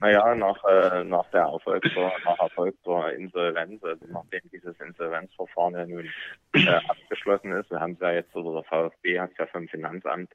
naja, nach, äh, nach der Erfolgstor, nach erfolgter Insolvenz, also nachdem dieses Insolvenzverfahren ja nun äh, abgeschlossen ist, wir haben es ja jetzt, oder der VfB hat es ja vom Finanzamt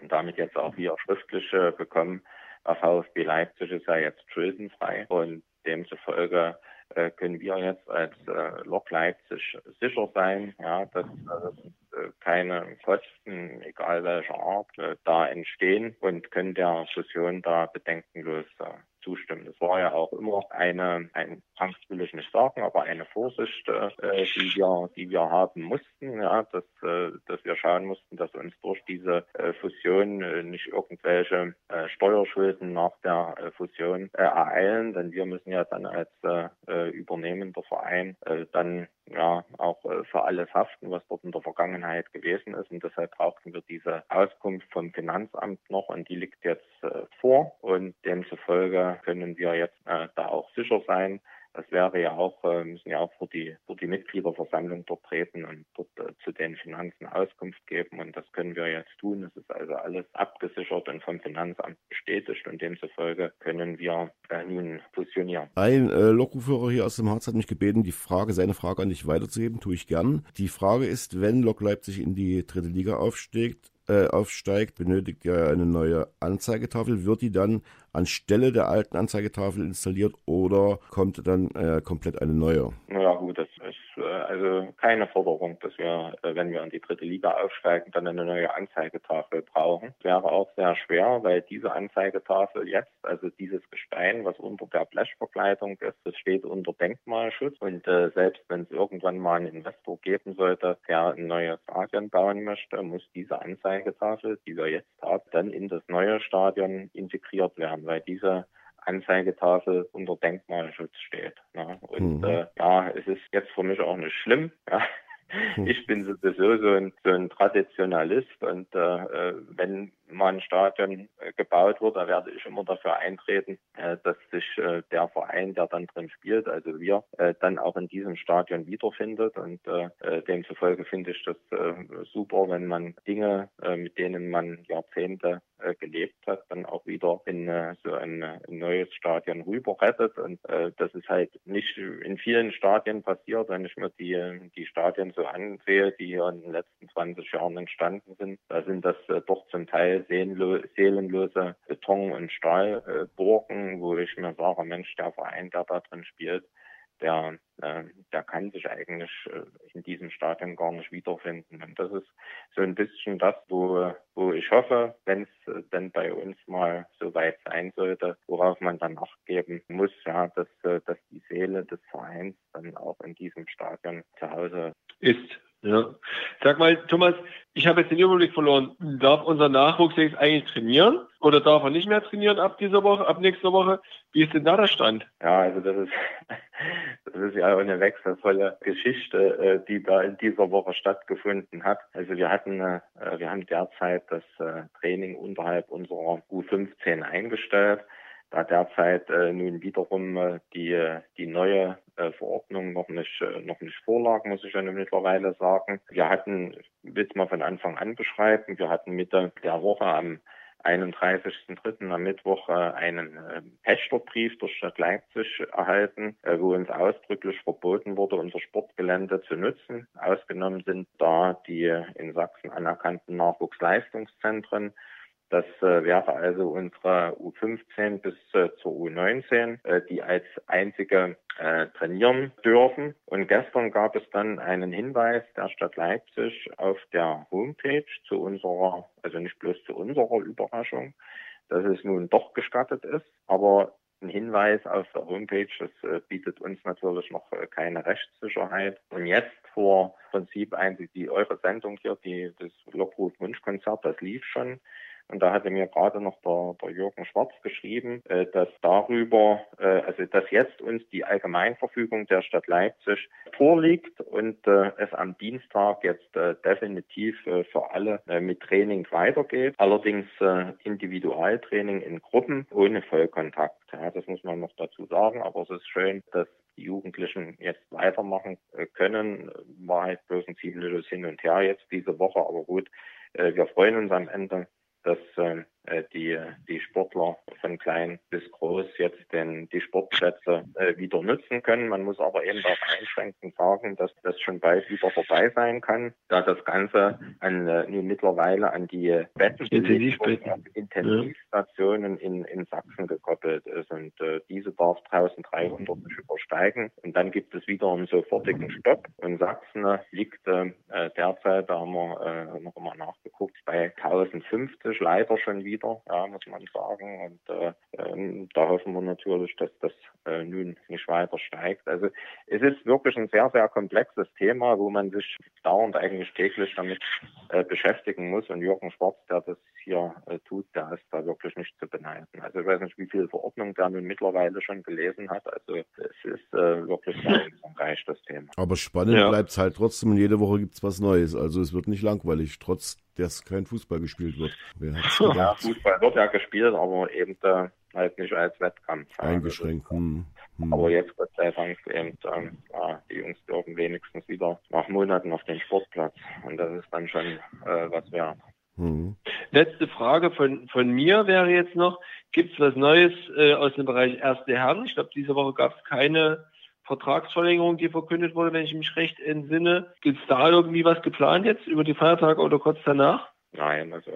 und damit jetzt auch wieder schriftlich äh, bekommen, der VfB Leipzig ist ja jetzt schuldenfrei und demzufolge äh, können wir jetzt als äh, Lok Leipzig sicher sein, ja, dass äh, keine Kosten, egal welcher Art, äh, da entstehen und können der Fusion da bedenkenlos äh, zustimmen. Das war ja auch immer eine, ein Angst will ich nicht sagen, aber eine Vorsicht, äh, die wir, die wir haben mussten, ja, dass, äh, dass wir schauen mussten, dass uns durch diese äh, Fusion äh, nicht irgendwelche äh, Steuerschulden nach der äh, Fusion äh, ereilen, denn wir müssen ja dann als äh, äh übernehmender Verein äh, dann ja auch äh, für alles haften, was dort in der Vergangenheit gewesen ist. Und deshalb brauchten wir diese Auskunft vom Finanzamt noch und die liegt jetzt äh, vor. Und demzufolge können wir jetzt äh, da auch sicher sein, das wäre ja auch, äh, müssen ja auch für die, für die Mitgliederversammlung dort treten und dort äh, zu den Finanzen Auskunft geben. Und das können wir jetzt tun. Es ist also alles abgesichert und vom Finanzamt bestätigt und demzufolge können wir äh, nun fusionieren. Ein äh, Lokführer hier aus dem Harz hat mich gebeten, die Frage, seine Frage an dich weiterzugeben, tue ich gern. Die Frage ist, wenn Lok Leipzig in die dritte Liga aufsteigt, äh, aufsteigt, benötigt er eine neue Anzeigetafel. Wird die dann anstelle der alten Anzeigetafel installiert oder kommt dann äh, komplett eine neue? Ja gut, das ist äh, also keine Forderung, dass wir, äh, wenn wir in die dritte Liga aufsteigen, dann eine neue Anzeigetafel brauchen. Das wäre auch sehr schwer, weil diese Anzeigetafel jetzt, also dieses Gestein, was unter der Blechverkleidung ist, das steht unter Denkmalschutz und äh, selbst wenn es irgendwann mal einen Investor geben sollte, der ein neues Stadion bauen möchte, muss diese Anzeigetafel, die wir jetzt haben, dann in das neue Stadion integriert werden, weil diese Anzeigetafel unter Denkmalschutz steht. Ne? Und mhm. äh, ja, es ist jetzt für mich auch nicht schlimm. Ja? Hm. Ich bin sowieso so ein, so ein Traditionalist und äh, wenn mal ein Stadion äh, gebaut wird, da werde ich immer dafür eintreten, äh, dass sich äh, der Verein, der dann drin spielt, also wir, äh, dann auch in diesem Stadion wiederfindet und äh, äh demzufolge finde ich das super, wenn man Dinge, mit denen man Jahrzehnte äh, gelebt hat, dann auch wieder in äh, so ein, ein, neues Stadion rüber rettet. Und äh, das ist halt nicht in vielen Stadien passiert, wenn ich mir die, die Stadien so ansehe, die hier in den letzten 20 Jahren entstanden sind. Da sind das äh, doch zum Teil seelenlose Beton- und Stahlburgen, wo ich mir sage, Mensch, der Verein, der da drin spielt, der, äh, der kann sich eigentlich äh, in diesem Stadion gar nicht wiederfinden. Und das ist so ein bisschen das, wo, wo ich hoffe, wenn es äh, denn bei uns mal so weit sein sollte, worauf man dann nachgeben muss, ja, dass, äh, dass die Seele des Vereins dann auch in diesem Stadion zu Hause ist. Ja. Sag mal, Thomas, ich habe jetzt den Überblick verloren. Darf unser Nachwuchs jetzt eigentlich trainieren oder darf er nicht mehr trainieren ab dieser Woche, ab nächster Woche? Wie ist denn da der Stand? Ja, also das ist, das ist ja eine wechselvolle Geschichte, äh, die da in dieser Woche stattgefunden hat. Also wir hatten, äh, wir haben derzeit das äh, Training unterhalb unserer U15 eingestellt da derzeit äh, nun wiederum äh, die, die neue äh, Verordnung noch nicht, äh, noch nicht vorlag, muss ich ja mittlerweile sagen. Wir hatten, will mal von Anfang an beschreiben, wir hatten Mitte der Woche am 31.03. am Mittwoch äh, einen äh, Pächterbrief der Stadt Leipzig erhalten, äh, wo uns ausdrücklich verboten wurde, unser Sportgelände zu nutzen. Ausgenommen sind da die in Sachsen anerkannten Nachwuchsleistungszentren das äh, wäre also unsere U15 bis äh, zur U19, äh, die als einzige äh, trainieren dürfen. Und gestern gab es dann einen Hinweis der Stadt Leipzig auf der Homepage zu unserer, also nicht bloß zu unserer Überraschung, dass es nun doch gestattet ist, aber ein Hinweis auf der Homepage, das äh, bietet uns natürlich noch keine Rechtssicherheit. Und jetzt vor Prinzip eigentlich die eure Sendung hier, die das Lockruf Wunschkonzert, das lief schon. Und da hatte mir gerade noch der, der Jürgen Schwarz geschrieben, äh, dass darüber, äh, also dass jetzt uns die Allgemeinverfügung der Stadt Leipzig vorliegt und äh, es am Dienstag jetzt äh, definitiv äh, für alle äh, mit Training weitergeht. Allerdings äh, Individualtraining in Gruppen ohne Vollkontakt. Ja, das muss man noch dazu sagen, aber es ist schön, dass die Jugendlichen jetzt weitermachen äh, können. War halt bloß ein ziemliches Hin und Her jetzt diese Woche, aber gut, äh, wir freuen uns am Ende dass ähm, um, äh, die, die Sportler von klein bis groß jetzt den, die Sportplätze äh, wieder nutzen können. Man muss aber eben auch einschränkend sagen, dass das schon bald wieder vorbei sein kann, da das Ganze an, äh, nun mittlerweile an die Betten Intensivstationen in, in Sachsen gekoppelt ist. Und äh, diese darf 1300 nicht übersteigen. Und dann gibt es wieder einen sofortigen Stopp. Und Sachsen liegt äh, derzeit, da haben wir äh, noch mal nachgeguckt, bei 1050 leider schon wieder wieder, ja, muss man sagen. Und äh, ähm, da hoffen wir natürlich, dass das äh, nun nicht weiter steigt. Also es ist wirklich ein sehr, sehr komplexes Thema, wo man sich dauernd eigentlich täglich damit äh, beschäftigen muss. Und Jürgen Schwarz, der das hier äh, tut, der ist da wirklich nicht zu beneiden. Also ich weiß nicht, wie viele Verordnungen der nun mittlerweile schon gelesen hat. Also es ist äh, wirklich sehr umfangreich, das Thema. Aber spannend ja. bleibt es halt trotzdem und jede Woche gibt es was Neues. Also es wird nicht langweilig, trotz dass kein Fußball gespielt wird. ja, Fußball wird ja gespielt, aber eben äh, halt nicht als Wettkampf. Eingeschränkt. Hm. Hm. Aber jetzt Gott sei Dank eben, ähm, ja, die Jungs dürfen wenigstens wieder nach Monaten auf den Sportplatz. Und das ist dann schon äh, was wert. Mhm. Letzte Frage von, von mir wäre jetzt noch, gibt es was Neues äh, aus dem Bereich Erste Herren? Ich glaube, diese Woche gab es keine Vertragsverlängerung, die verkündet wurde, wenn ich mich recht entsinne. Gibt es da irgendwie was geplant jetzt über die Feiertage oder kurz danach? Nein, also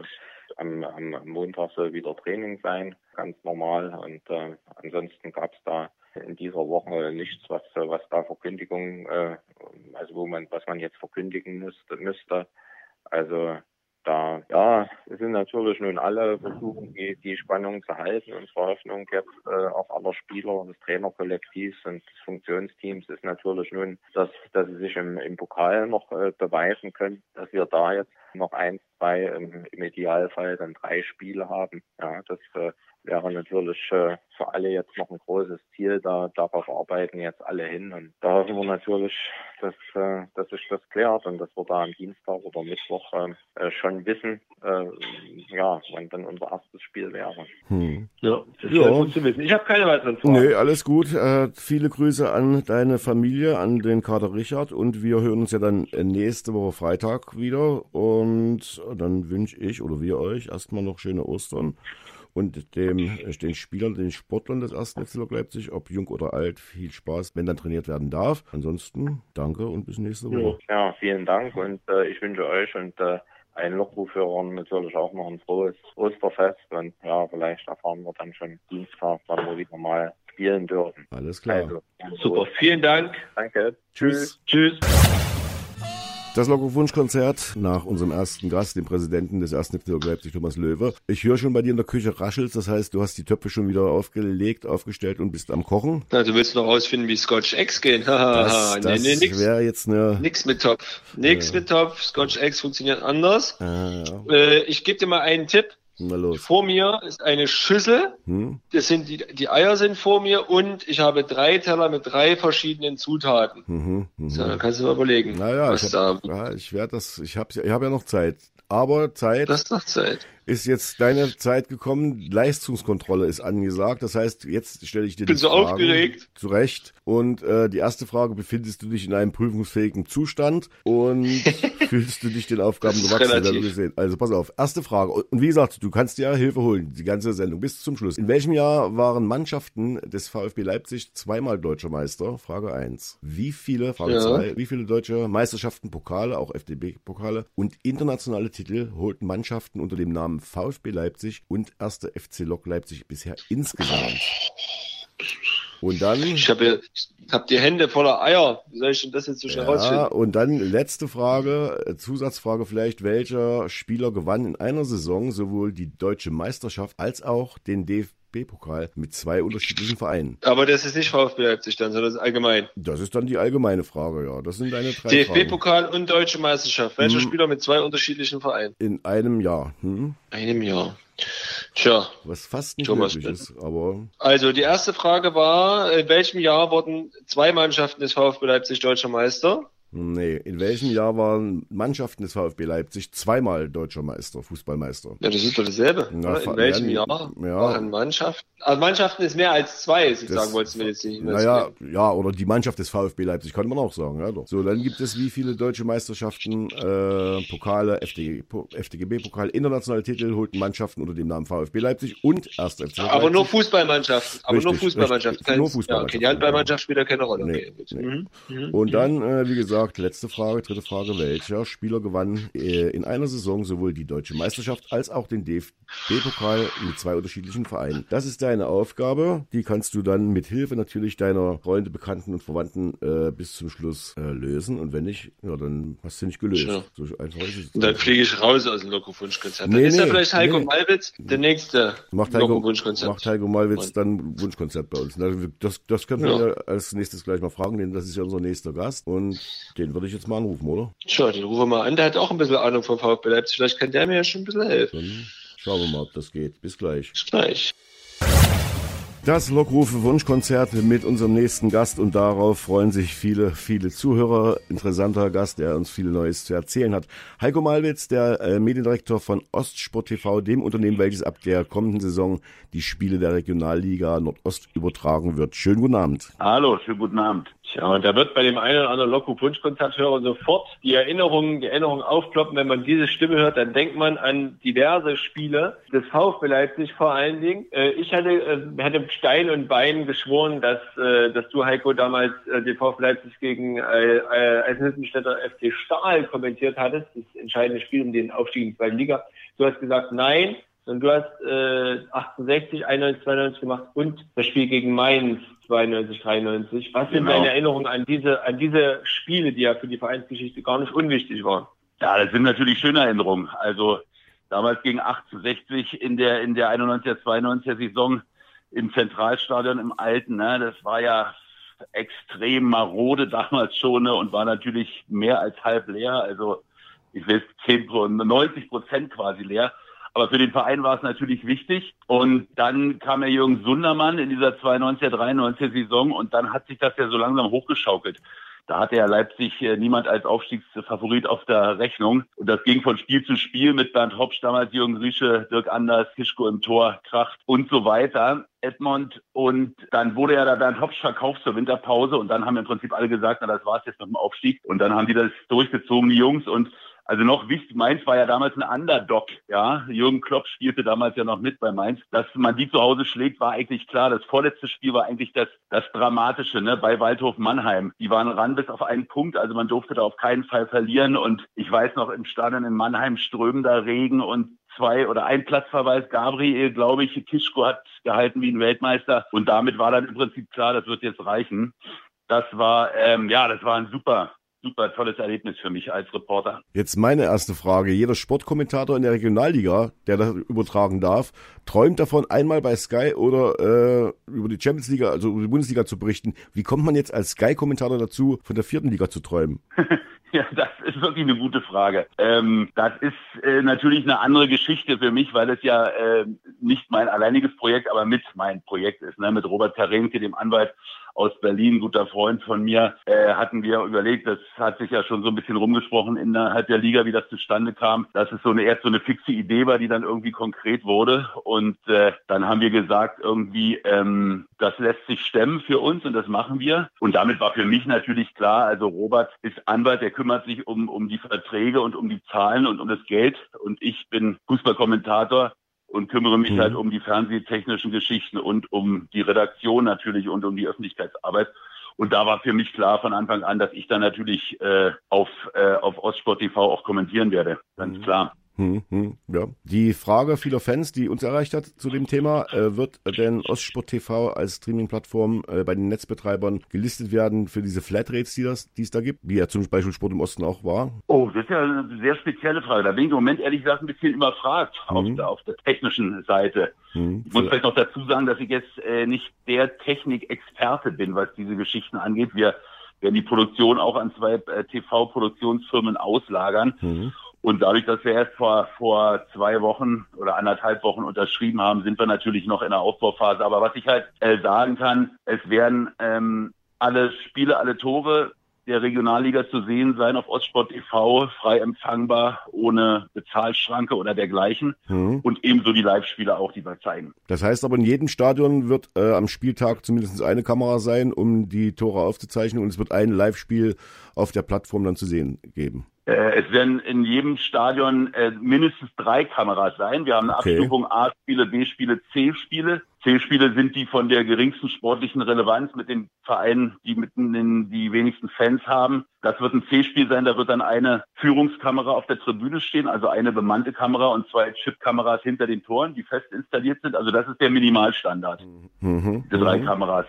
am, am Montag soll wieder Training sein, ganz normal. Und äh, ansonsten gab es da in dieser Woche nichts, was was da Verkündigung, äh, also wo man was man jetzt verkündigen müsste, müsste. Also da, ja, es sind natürlich nun alle versuchen, die, die Spannung zu halten. Unsere Hoffnung jetzt äh, auf aller Spieler, des Trainerkollektivs und des Funktionsteams ist natürlich nun, dass, dass sie sich im, im Pokal noch äh, beweisen können, dass wir da jetzt noch eins, zwei, im, im Idealfall dann drei Spiele haben. Ja, das äh, wäre natürlich äh, für alle jetzt noch ein großes Ziel. Da darauf arbeiten jetzt alle hin und da hoffen wir natürlich, dass, äh, dass sich das klärt und dass wir da am Dienstag oder Mittwoch äh, schon wissen, äh, ja, wann dann unser erstes Spiel wäre. Hm. Ja, das ja. gut zu wissen. Ich habe keine weiteren Fragen. Nee, alles gut. Äh, viele Grüße an deine Familie, an den Kater Richard und wir hören uns ja dann nächste Woche Freitag wieder und dann wünsche ich oder wir euch erstmal noch schöne Ostern und dem, äh, den Spielern, den Sportlern des ersten FC Leipzig, ob jung oder alt, viel Spaß, wenn dann trainiert werden darf. Ansonsten danke und bis nächste Woche. Ja, vielen Dank und äh, ich wünsche euch und äh, allen Lockrufhörern natürlich auch noch ein frohes Osterfest und ja, vielleicht erfahren wir dann schon Dienstag, wann wir wieder mal spielen dürfen. Alles klar. Also, Super, vielen Dank. Danke. Tschüss. Tschüss. Das Lockerwunschkonzert nach unserem ersten Gast, dem Präsidenten des ersten FC Leipzig, Thomas Löwe. Ich höre schon bei dir in der Küche raschelt, das heißt, du hast die Töpfe schon wieder aufgelegt, aufgestellt und bist am Kochen. Na, du willst noch rausfinden, wie Scotch Eggs gehen. das nee, das nee, nix, wäre jetzt eine... Nix mit Topf. Nix äh. mit Topf. Scotch Eggs funktioniert anders. Ah, ja. äh, ich gebe dir mal einen Tipp. Vor mir ist eine Schüssel. Hm? Das sind die, die Eier sind vor mir und ich habe drei Teller mit drei verschiedenen Zutaten. Mhm, mh. So, dann kannst du mal überlegen. Naja, ich, hab, ja, ich werde das, ich habe ich hab ja noch Zeit. Aber Zeit. Das ist noch Zeit ist jetzt deine Zeit gekommen. Leistungskontrolle ist angesagt. Das heißt, jetzt stelle ich dir Bin die so Fragen aufgeregt. zurecht. Und äh, die erste Frage, befindest du dich in einem prüfungsfähigen Zustand und fühlst du dich den Aufgaben gewachsen? Also pass auf, erste Frage. Und wie gesagt, du kannst dir Hilfe holen, die ganze Sendung bis zum Schluss. In welchem Jahr waren Mannschaften des VfB Leipzig zweimal deutscher Meister? Frage eins. Wie viele, Frage ja. zwei, wie viele deutsche Meisterschaften, Pokale, auch FDB-Pokale und internationale Titel holten Mannschaften unter dem Namen VfB Leipzig und 1. FC Lok Leipzig bisher insgesamt. Und dann. Ich habe hab die Hände voller Eier. Wie soll ich denn das jetzt so schnell ja, rausfinden? Und dann letzte Frage, Zusatzfrage vielleicht. Welcher Spieler gewann in einer Saison sowohl die deutsche Meisterschaft als auch den DFB DFB-Pokal mit zwei unterschiedlichen Vereinen. Aber das ist nicht VfB Leipzig dann, sondern das ist allgemein. Das ist dann die allgemeine Frage, ja. Das sind deine drei DFB-Pokal und Deutsche Meisterschaft. Welcher hm. Spieler mit zwei unterschiedlichen Vereinen? In einem Jahr. Hm? Einem Jahr. Tja. Was fast nicht Thomas möglich ist, aber. Also, die erste Frage war, in welchem Jahr wurden zwei Mannschaften des VfB Leipzig Deutscher Meister? Nee, in welchem Jahr waren Mannschaften des VfB Leipzig zweimal deutscher Meister, Fußballmeister? Ja, das ist doch dasselbe. Na, in welchem ja, Jahr ja. waren Mannschaften? Also Mannschaften ist mehr als zwei, sozusagen, wolltest du mir jetzt nicht Naja, ja, oder die Mannschaft des VfB Leipzig, könnte man auch sagen. Ja, doch. So, dann gibt es wie viele deutsche Meisterschaften, äh, Pokale, FDG, FDGB-Pokal, internationale Titel holten Mannschaften unter dem Namen VfB Leipzig und 1. FC Leipzig. Aber nur Fußballmannschaften. Aber richtig, nur Fußballmannschaften. Nur Fußballmannschaften. Ja, okay, die Handballmannschaft spielt da keine Rolle. Nee, okay, nee. Mhm. Mhm. Und dann, äh, wie gesagt, gesagt, letzte Frage, dritte Frage, welcher Spieler gewann äh, in einer Saison sowohl die deutsche Meisterschaft als auch den DFB-Pokal mit zwei unterschiedlichen Vereinen? Das ist deine Aufgabe. Die kannst du dann mit Hilfe natürlich deiner Freunde, Bekannten und Verwandten äh, bis zum Schluss äh, lösen. Und wenn nicht, ja, dann hast du nicht gelöst. Ja. So einfach ist es. Und dann fliege ich raus aus dem Lokofunschkonzert. Nee, dann ist nee, ja vielleicht Heiko nee. Malwitz der nächste macht Heiko, macht Heiko Malwitz dann Wunschkonzert bei uns. Das, das können wir ja. als nächstes gleich mal fragen, denn das ist ja unser nächster Gast. Und den würde ich jetzt mal anrufen, oder? Tja, den rufen wir mal an. Der hat auch ein bisschen Ahnung vom VfB Leipzig. Vielleicht kann der mir ja schon ein bisschen helfen. Dann schauen wir mal, ob das geht. Bis gleich. Bis gleich. Das Lockrufe Wunschkonzert mit unserem nächsten Gast und darauf freuen sich viele, viele Zuhörer. Interessanter Gast, der uns viel Neues zu erzählen hat. Heiko Malwitz, der äh, Mediendirektor von Ostsport TV, dem Unternehmen, welches ab der kommenden Saison die Spiele der Regionalliga Nordost übertragen wird. Schönen guten Abend. Hallo, schönen guten Abend. Tja, und da wird bei dem einen oder anderen Loco-Punsch-Konzerthörer sofort die Erinnerungen, die Erinnerungen aufploppen. Wenn man diese Stimme hört, dann denkt man an diverse Spiele des VfB Leipzig vor allen Dingen. Äh, ich hatte, äh, hatte Stein und Bein geschworen, dass, äh, dass du, Heiko, damals den VfB Leipzig gegen Eisenhüttenstädter FC Stahl kommentiert hattest, das entscheidende Spiel um den Aufstieg in die zweite Liga. Du hast gesagt, nein, und du hast äh, 68, 91, 92 gemacht und das Spiel gegen Mainz 92, 93. Was sind genau. deine Erinnerungen an diese, an diese Spiele, die ja für die Vereinsgeschichte gar nicht unwichtig waren? Ja, das sind natürlich schöne Erinnerungen. Also damals gegen 68 in der, in der 91er, 92er Saison im Zentralstadion im Alten, ne, das war ja extrem marode damals schon ne, und war natürlich mehr als halb leer. Also ich weiß, 10, 90 Prozent quasi leer. Aber für den Verein war es natürlich wichtig. Und dann kam der Jürgen Sundermann in dieser 92er, 93er Saison und dann hat sich das ja so langsam hochgeschaukelt. Da hatte ja Leipzig äh, niemand als Aufstiegsfavorit auf der Rechnung. Und das ging von Spiel zu Spiel mit Bernd Hopsch, damals Jürgen Riesche, Dirk Anders, Kischko im Tor, Kracht und so weiter. Edmond und dann wurde ja der Bernd Hopsch verkauft zur Winterpause und dann haben im Prinzip alle gesagt, na das war's jetzt mit dem Aufstieg und dann haben die das durchgezogen, die Jungs und also noch wichtig, Mainz war ja damals ein Underdog, ja. Jürgen Klopp spielte damals ja noch mit bei Mainz. Dass man die zu Hause schlägt, war eigentlich klar. Das vorletzte Spiel war eigentlich das, das Dramatische, ne, bei Waldhof Mannheim. Die waren ran bis auf einen Punkt, also man durfte da auf keinen Fall verlieren. Und ich weiß noch, im Stadion in Mannheim strömender Regen und zwei oder ein Platzverweis. Gabriel, glaube ich, Kischko hat gehalten wie ein Weltmeister. Und damit war dann im Prinzip klar, das wird jetzt reichen. Das war, ähm, ja, das war ein super, super tolles Erlebnis für mich als Reporter. Jetzt meine erste Frage. Jeder Sportkommentator in der Regionalliga, der das übertragen darf, träumt davon, einmal bei Sky oder äh, über die Champions League, also über die Bundesliga zu berichten. Wie kommt man jetzt als Sky-Kommentator dazu, von der vierten Liga zu träumen? Ja, das ist wirklich eine gute Frage. Ähm, das ist äh, natürlich eine andere Geschichte für mich, weil es ja äh, nicht mein alleiniges Projekt, aber mit mein Projekt ist. Ne? Mit Robert Karenke, dem Anwalt aus Berlin, guter Freund von mir, äh, hatten wir überlegt, das hat sich ja schon so ein bisschen rumgesprochen innerhalb der Liga, wie das zustande kam, dass es so eine erst so eine fixe Idee war, die dann irgendwie konkret wurde. Und äh, dann haben wir gesagt, irgendwie, ähm, das lässt sich stemmen für uns und das machen wir. Und damit war für mich natürlich klar, also Robert ist Anwalt, der kümmert sich um, um die Verträge und um die Zahlen und um das Geld. Und ich bin Fußballkommentator und kümmere mich mhm. halt um die fernsehtechnischen Geschichten und um die Redaktion natürlich und um die Öffentlichkeitsarbeit. Und da war für mich klar von Anfang an, dass ich dann natürlich äh, auf, äh, auf Ostsport TV auch kommentieren werde. Ganz mhm. klar. Hm, hm, ja. Die Frage vieler Fans, die uns erreicht hat zu dem Thema, äh, wird denn Ostsport TV als Streaming-Plattform äh, bei den Netzbetreibern gelistet werden für diese Flatrates, die, das, die es da gibt, wie ja zum Beispiel Sport im Osten auch war? Oh, das ist ja eine sehr spezielle Frage. Da bin ich im Moment ehrlich gesagt ein bisschen überfragt hm. auf, der, auf der technischen Seite. Hm. Ich muss vielleicht noch dazu sagen, dass ich jetzt äh, nicht der Technikexperte bin, was diese Geschichten angeht. Wir werden die Produktion auch an zwei äh, TV-Produktionsfirmen auslagern. Mhm. Und dadurch, dass wir erst vor, vor zwei Wochen oder anderthalb Wochen unterschrieben haben, sind wir natürlich noch in der Aufbauphase. Aber was ich halt äh, sagen kann, es werden ähm, alle Spiele, alle Tore der Regionalliga zu sehen sein auf Ostsport TV, frei empfangbar, ohne Bezahlschranke oder dergleichen. Mhm. Und ebenso die Live-Spiele auch, die wir zeigen. Das heißt aber, in jedem Stadion wird äh, am Spieltag zumindest eine Kamera sein, um die Tore aufzuzeichnen und es wird ein Live-Spiel auf der Plattform dann zu sehen geben. Äh, es werden in jedem Stadion äh, mindestens drei Kameras sein. Wir haben eine okay. Abstufung A-Spiele, B-Spiele, C-Spiele. C-Spiele sind die von der geringsten sportlichen Relevanz mit den Vereinen, die mitten in die wenigsten Fans haben. Das wird ein C-Spiel sein, da wird dann eine Führungskamera auf der Tribüne stehen, also eine bemannte Kamera und zwei Chip-Kameras hinter den Toren, die fest installiert sind. Also das ist der Minimalstandard, mhm. diese drei mhm. Kameras.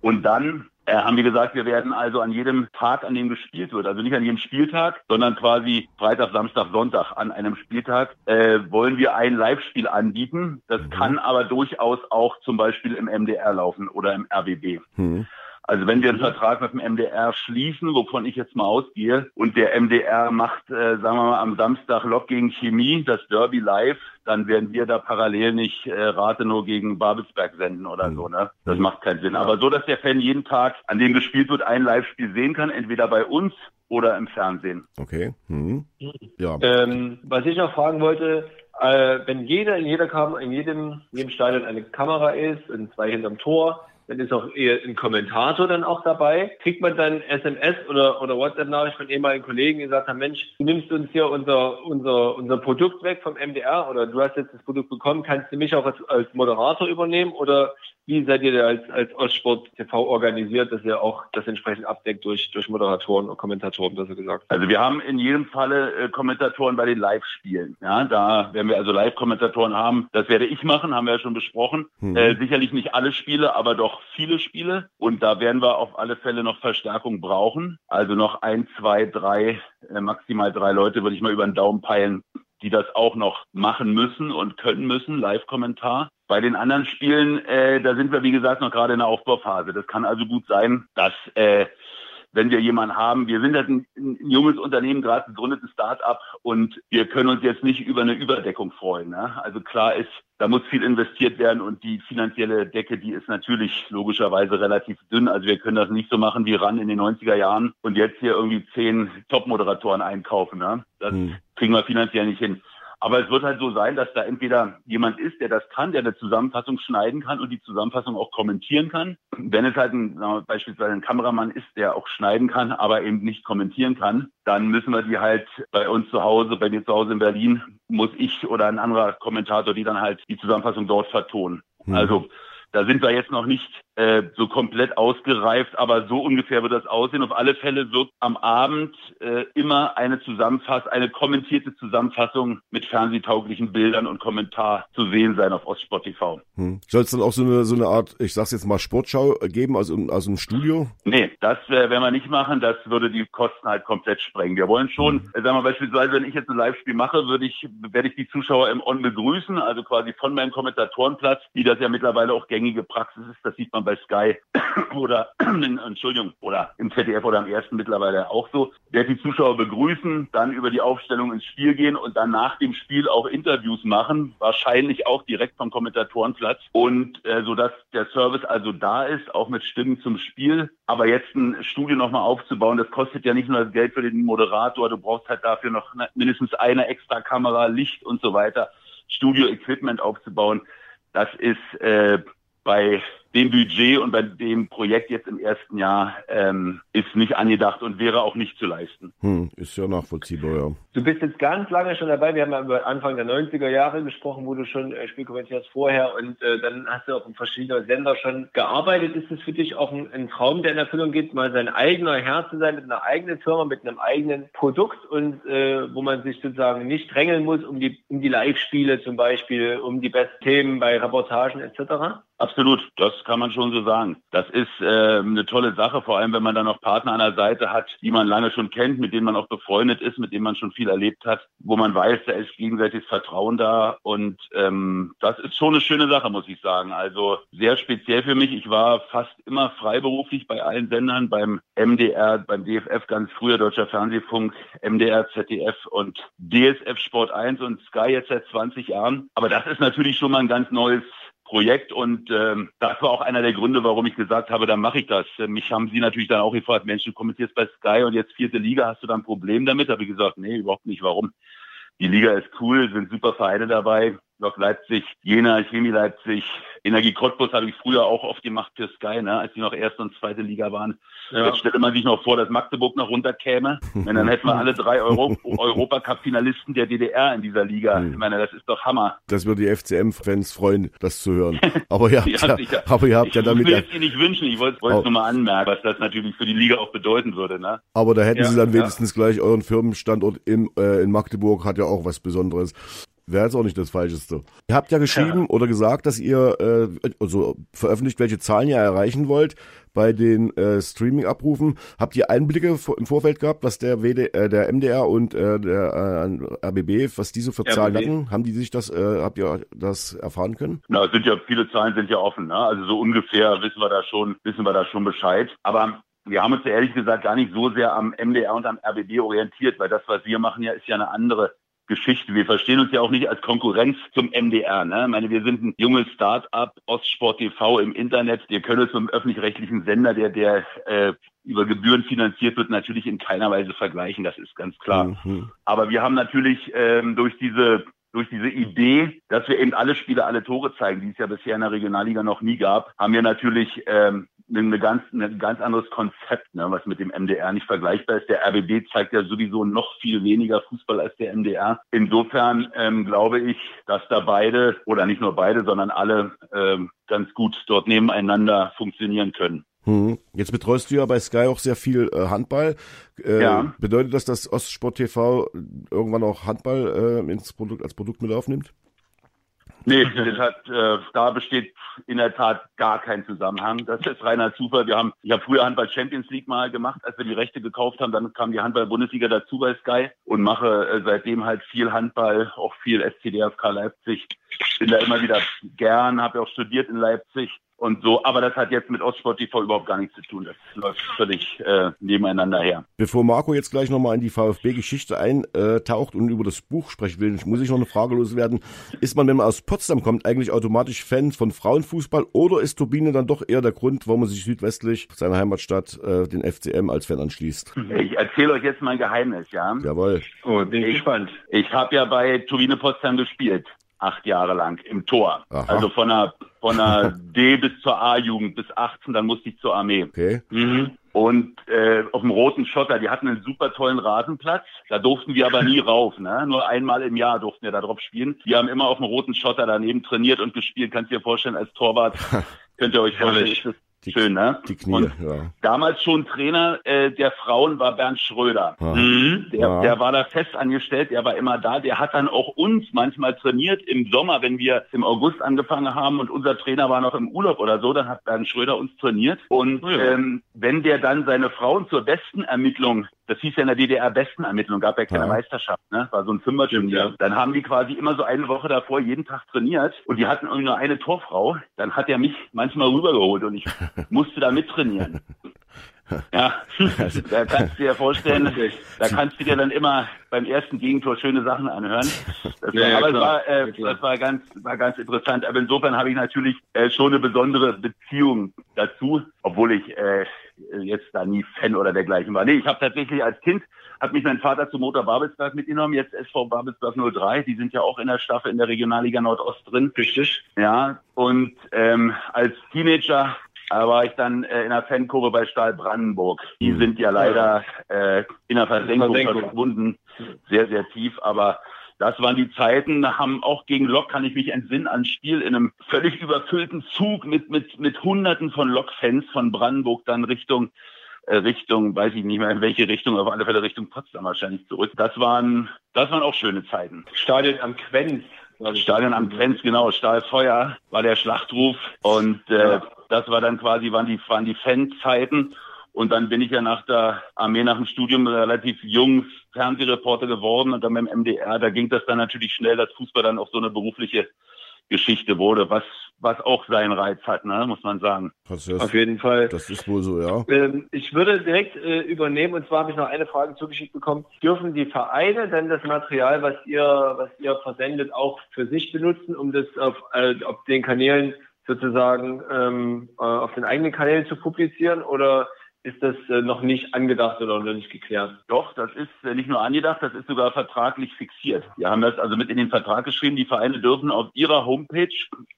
Und dann äh, haben wir gesagt, wir werden also an jedem Tag, an dem gespielt wird, also nicht an jedem Spieltag, sondern quasi Freitag, Samstag, Sonntag an einem Spieltag, äh, wollen wir ein Live-Spiel anbieten. Das mhm. kann aber durchaus auch zum Beispiel im MDR laufen oder im RBB. Mhm. Also wenn wir einen Vertrag mit dem MDR schließen, wovon ich jetzt mal ausgehe, und der MDR macht, äh, sagen wir mal, am Samstag Lok gegen Chemie, das Derby live, dann werden wir da parallel nicht äh, Rathenow gegen Babelsberg senden oder so. Ne? Das mhm. macht keinen Sinn. Aber so, dass der Fan jeden Tag, an dem gespielt wird, ein Live-Spiel sehen kann, entweder bei uns oder im Fernsehen. Okay. Mhm. Ja. Ähm, was ich noch fragen wollte, äh, wenn jeder in jeder Kam in jedem, in jedem Stadion eine Kamera ist und zwei hinterm Tor, dann ist auch eher ein Kommentator dann auch dabei. Kriegt man dann SMS oder, oder WhatsApp-Nachricht von ehemaligen Kollegen, die gesagt Mensch, du nimmst uns hier unser, unser, unser Produkt weg vom MDR oder du hast jetzt das Produkt bekommen, kannst du mich auch als, als Moderator übernehmen oder wie seid ihr als, als Ostsport TV organisiert, dass ihr auch das entsprechend abdeckt durch, durch Moderatoren und Kommentatoren, besser gesagt? Also wir haben in jedem Falle äh, Kommentatoren bei den Live-Spielen. Ja, da werden wir also Live-Kommentatoren haben. Das werde ich machen, haben wir ja schon besprochen. Mhm. Äh, sicherlich nicht alle Spiele, aber doch viele Spiele. Und da werden wir auf alle Fälle noch Verstärkung brauchen. Also noch ein, zwei, drei, äh, maximal drei Leute würde ich mal über den Daumen peilen, die das auch noch machen müssen und können müssen, Live-Kommentar. Bei den anderen Spielen, äh, da sind wir, wie gesagt, noch gerade in der Aufbauphase. Das kann also gut sein, dass äh, wenn wir jemanden haben, wir sind halt ein, ein junges Unternehmen, gerade gegründetes Start-up und wir können uns jetzt nicht über eine Überdeckung freuen. Ne? Also klar ist, da muss viel investiert werden und die finanzielle Decke, die ist natürlich logischerweise relativ dünn. Also wir können das nicht so machen wie ran in den 90er Jahren und jetzt hier irgendwie zehn Top-Moderatoren einkaufen. Ne? Das hm. kriegen wir finanziell nicht hin. Aber es wird halt so sein, dass da entweder jemand ist, der das kann, der eine Zusammenfassung schneiden kann und die Zusammenfassung auch kommentieren kann. Wenn es halt ein, wir, beispielsweise ein Kameramann ist, der auch schneiden kann, aber eben nicht kommentieren kann, dann müssen wir die halt bei uns zu Hause, bei mir zu Hause in Berlin, muss ich oder ein anderer Kommentator, die dann halt die Zusammenfassung dort vertonen. Mhm. Also da sind wir jetzt noch nicht äh, so komplett ausgereift, aber so ungefähr wird das aussehen. Auf alle Fälle wird am Abend äh, immer eine Zusammenfassung, eine kommentierte Zusammenfassung mit fernsehtauglichen Bildern und Kommentar zu sehen sein auf Ostsport TV. Hm. Soll es dann auch so eine, so eine Art, ich sag's jetzt mal, Sportschau geben, also, also ein Studio? Nee, das äh, werden wir nicht machen, das würde die Kosten halt komplett sprengen. Wir wollen schon, hm. äh, sagen wir beispielsweise, wenn ich jetzt ein Live-Spiel mache, würde ich, werde ich die Zuschauer im On begrüßen, also quasi von meinem Kommentatorenplatz, wie das ja mittlerweile auch gängige Praxis ist, das sieht man bei Sky oder, Entschuldigung, oder im ZDF oder am ersten mittlerweile auch so, der die Zuschauer begrüßen, dann über die Aufstellung ins Spiel gehen und dann nach dem Spiel auch Interviews machen, wahrscheinlich auch direkt vom Kommentatorenplatz und äh, so dass der Service also da ist, auch mit Stimmen zum Spiel. Aber jetzt ein Studio nochmal aufzubauen, das kostet ja nicht nur das Geld für den Moderator, du brauchst halt dafür noch mindestens eine extra Kamera, Licht und so weiter, Studio-Equipment aufzubauen. Das ist äh, bei dem Budget und bei dem Projekt jetzt im ersten Jahr ähm, ist nicht angedacht und wäre auch nicht zu leisten. Hm, ist ja nachvollziehbar, ja. Du bist jetzt ganz lange schon dabei. Wir haben ja über Anfang der 90er Jahre gesprochen, wo du schon äh, Spiel kommentiert hast vorher und äh, dann hast du auch in verschiedenen Sender schon gearbeitet. Ist es für dich auch ein, ein, Traum, der in Erfüllung geht, mal sein eigener Herr zu sein mit einer eigenen Firma, mit einem eigenen Produkt und äh, wo man sich sozusagen nicht drängeln muss um die, um die Live-Spiele zum Beispiel, um die besten Themen bei Reportagen etc.? Absolut, das kann man schon so sagen. Das ist äh, eine tolle Sache, vor allem wenn man dann noch Partner an der Seite hat, die man lange schon kennt, mit denen man auch befreundet ist, mit denen man schon viel erlebt hat, wo man weiß, da ist gegenseitiges Vertrauen da und ähm, das ist schon eine schöne Sache, muss ich sagen. Also sehr speziell für mich. Ich war fast immer freiberuflich bei allen Sendern, beim MDR, beim DFF ganz früher, Deutscher Fernsehfunk, MDR, ZDF und DSF Sport 1 und Sky jetzt seit 20 Jahren. Aber das ist natürlich schon mal ein ganz neues Projekt und ähm, das war auch einer der Gründe, warum ich gesagt habe, dann mache ich das. Mich haben sie natürlich dann auch gefragt, Mensch, du kommentierst bei Sky und jetzt vierte Liga, hast du da ein Problem damit? Habe ich gesagt, nee, überhaupt nicht. Warum? Die Liga ist cool, sind super Vereine dabei. Lok Leipzig, Jena, Chemie Leipzig, Energie Cottbus habe ich früher auch oft gemacht für Sky, ne, als die noch erste und zweite Liga waren. Ja. Jetzt stelle man sich noch vor, dass Magdeburg noch runterkäme. Und dann hätten wir alle drei Euro Europacup-Finalisten der DDR in dieser Liga. Hm. Ich meine, das ist doch Hammer. Das würde die FCM-Fans freuen, das zu hören. Aber ihr habt ja, ja, aber ihr habt ich ja damit. Ich will es nicht wünschen. Ich wollte es nur mal anmerken, was das natürlich für die Liga auch bedeuten würde. Ne? Aber da hätten ja, Sie dann wenigstens gleich euren Firmenstandort in, äh, in Magdeburg, hat ja auch was Besonderes. Wäre jetzt auch nicht das Falscheste. Ihr habt ja geschrieben ja. oder gesagt, dass ihr äh, also veröffentlicht, welche Zahlen ihr erreichen wollt bei den äh, Streaming-Abrufen. Habt ihr Einblicke im Vorfeld gehabt, was der, WD, äh, der MDR und äh, der äh, RBB, was die so für RBB. Zahlen hatten? Haben die sich das, äh, habt ihr das erfahren können? Na, sind ja viele Zahlen sind ja offen. Ne? Also so ungefähr wissen wir da schon, wissen wir da schon Bescheid. Aber wir haben uns ja ehrlich gesagt gar nicht so sehr am MDR und am RBB orientiert, weil das, was wir machen, ja ist ja eine andere Geschichte. Wir verstehen uns ja auch nicht als Konkurrenz zum MDR. Ne? Ich meine, wir sind ein junges Start-up, Ostsport TV im Internet. Wir können uns mit einem öffentlich-rechtlichen Sender, der, der äh, über Gebühren finanziert wird, natürlich in keiner Weise vergleichen. Das ist ganz klar. Mhm. Aber wir haben natürlich ähm, durch diese durch diese Idee, dass wir eben alle Spiele, alle Tore zeigen, die es ja bisher in der Regionalliga noch nie gab, haben wir natürlich ähm, eine ganz, ein ganz anderes Konzept, ne, was mit dem MDR nicht vergleichbar ist. Der RBB zeigt ja sowieso noch viel weniger Fußball als der MDR. Insofern ähm, glaube ich, dass da beide oder nicht nur beide, sondern alle ähm, ganz gut dort nebeneinander funktionieren können. Hm. Jetzt betreust du ja bei Sky auch sehr viel äh, Handball. Äh, ja. Bedeutet das, dass Ostsport TV irgendwann auch Handball äh, ins Produkt als Produkt mit aufnimmt? Nee, das hat, äh, da besteht in der Tat gar kein Zusammenhang. Das ist reiner Zufall. Wir haben, ich habe früher Handball Champions League mal gemacht, als wir die Rechte gekauft haben. Dann kam die Handball Bundesliga dazu bei Sky und mache äh, seitdem halt viel Handball, auch viel SCDFK Leipzig. Bin da immer wieder gern, habe ja auch studiert in Leipzig und so. Aber das hat jetzt mit Ostsport TV überhaupt gar nichts zu tun. Das läuft völlig äh, nebeneinander her. Bevor Marco jetzt gleich nochmal in die VfB-Geschichte eintaucht und über das Buch sprechen will, muss ich noch eine Frage loswerden. Ist man, wenn man aus Potsdam kommt, eigentlich automatisch Fan von Frauenfußball oder ist Turbine dann doch eher der Grund, warum man sich südwestlich seiner Heimatstadt äh, den FCM als Fan anschließt? Ich erzähle euch jetzt mal ein Geheimnis, ja? Jawohl. Oh, bin ich gespannt. Ich habe ja bei Turbine Potsdam gespielt acht Jahre lang im Tor. Aha. Also von der, von der D bis zur A-Jugend bis 18, dann musste ich zur Armee. Okay. Mhm. Und äh, auf dem roten Schotter, die hatten einen super tollen Rasenplatz. Da durften wir aber nie rauf. Ne? Nur einmal im Jahr durften wir da drauf spielen. Die haben immer auf dem roten Schotter daneben trainiert und gespielt. Kannst du dir vorstellen, als Torwart könnt ihr euch vorstellen, ist das die, Schön, ne? Die Knie, und ja. Damals schon Trainer äh, der Frauen war Bernd Schröder. Mhm. Der, ja. der war da fest angestellt, der war immer da. Der hat dann auch uns manchmal trainiert im Sommer, wenn wir im August angefangen haben und unser Trainer war noch im Urlaub oder so, dann hat Bernd Schröder uns trainiert. Und ja. ähm, wenn der dann seine Frauen zur besten Ermittlung das hieß ja in der DDR Bestenermittlung, gab ja keine ja. Meisterschaft, ne? War so ein Fünferturnier. Ja. Dann haben die quasi immer so eine Woche davor jeden Tag trainiert und die hatten irgendwie nur eine Torfrau. Dann hat er mich manchmal rübergeholt und ich musste da mittrainieren. Ja, also, da kannst du dir vorstellen, da kannst du dir dann immer beim ersten Gegentor schöne Sachen anhören. Das ja, war, aber es war, äh, das war ganz, war ganz interessant. Aber insofern habe ich natürlich äh, schon eine besondere Beziehung dazu, obwohl ich äh, jetzt da nie Fan oder dergleichen war. Nee, ich habe tatsächlich als Kind hat mich mein Vater zu Motor Babelsberg mitgenommen, jetzt SV Babelsberg 03. Die sind ja auch in der Staffel in der Regionalliga Nordost drin. Richtig. Ja, und ähm, als Teenager da war ich dann äh, in der Fankurve bei Stahl Brandenburg. Die mhm. sind ja leider äh, in der Versenkung verschwunden, sehr, sehr tief. Aber das waren die Zeiten, haben auch gegen Lok, kann ich mich entsinnen, an Spiel in einem völlig überfüllten Zug mit, mit, mit Hunderten von Lok-Fans von Brandenburg dann Richtung äh, Richtung, weiß ich nicht mehr in welche Richtung, auf alle Fälle Richtung Potsdam wahrscheinlich zurück. Das waren, das waren auch schöne Zeiten. Stadion am Quenz. Stadion am Quenz, genau. Stahlfeuer war der Schlachtruf und äh, ja. das war dann quasi, waren die, waren die Fanzeiten. Und dann bin ich ja nach der Armee, nach dem Studium relativ jung Fernsehreporter geworden und dann beim MDR, da ging das dann natürlich schnell, dass Fußball dann auch so eine berufliche Geschichte wurde, was, was auch seinen Reiz hat, ne, muss man sagen. Das Auf jeden Fall. Das ist wohl so, ja. Ähm, ich würde direkt äh, übernehmen und zwar habe ich noch eine Frage zugeschickt bekommen. Dürfen die Vereine denn das Material, was ihr, was ihr versendet, auch für sich benutzen, um das auf, äh, auf den Kanälen sozusagen ähm, äh, auf den eigenen Kanälen zu publizieren oder ist das äh, noch nicht angedacht oder noch nicht geklärt? Doch, das ist äh, nicht nur angedacht, das ist sogar vertraglich fixiert. Wir haben das also mit in den Vertrag geschrieben, die Vereine dürfen auf ihrer Homepage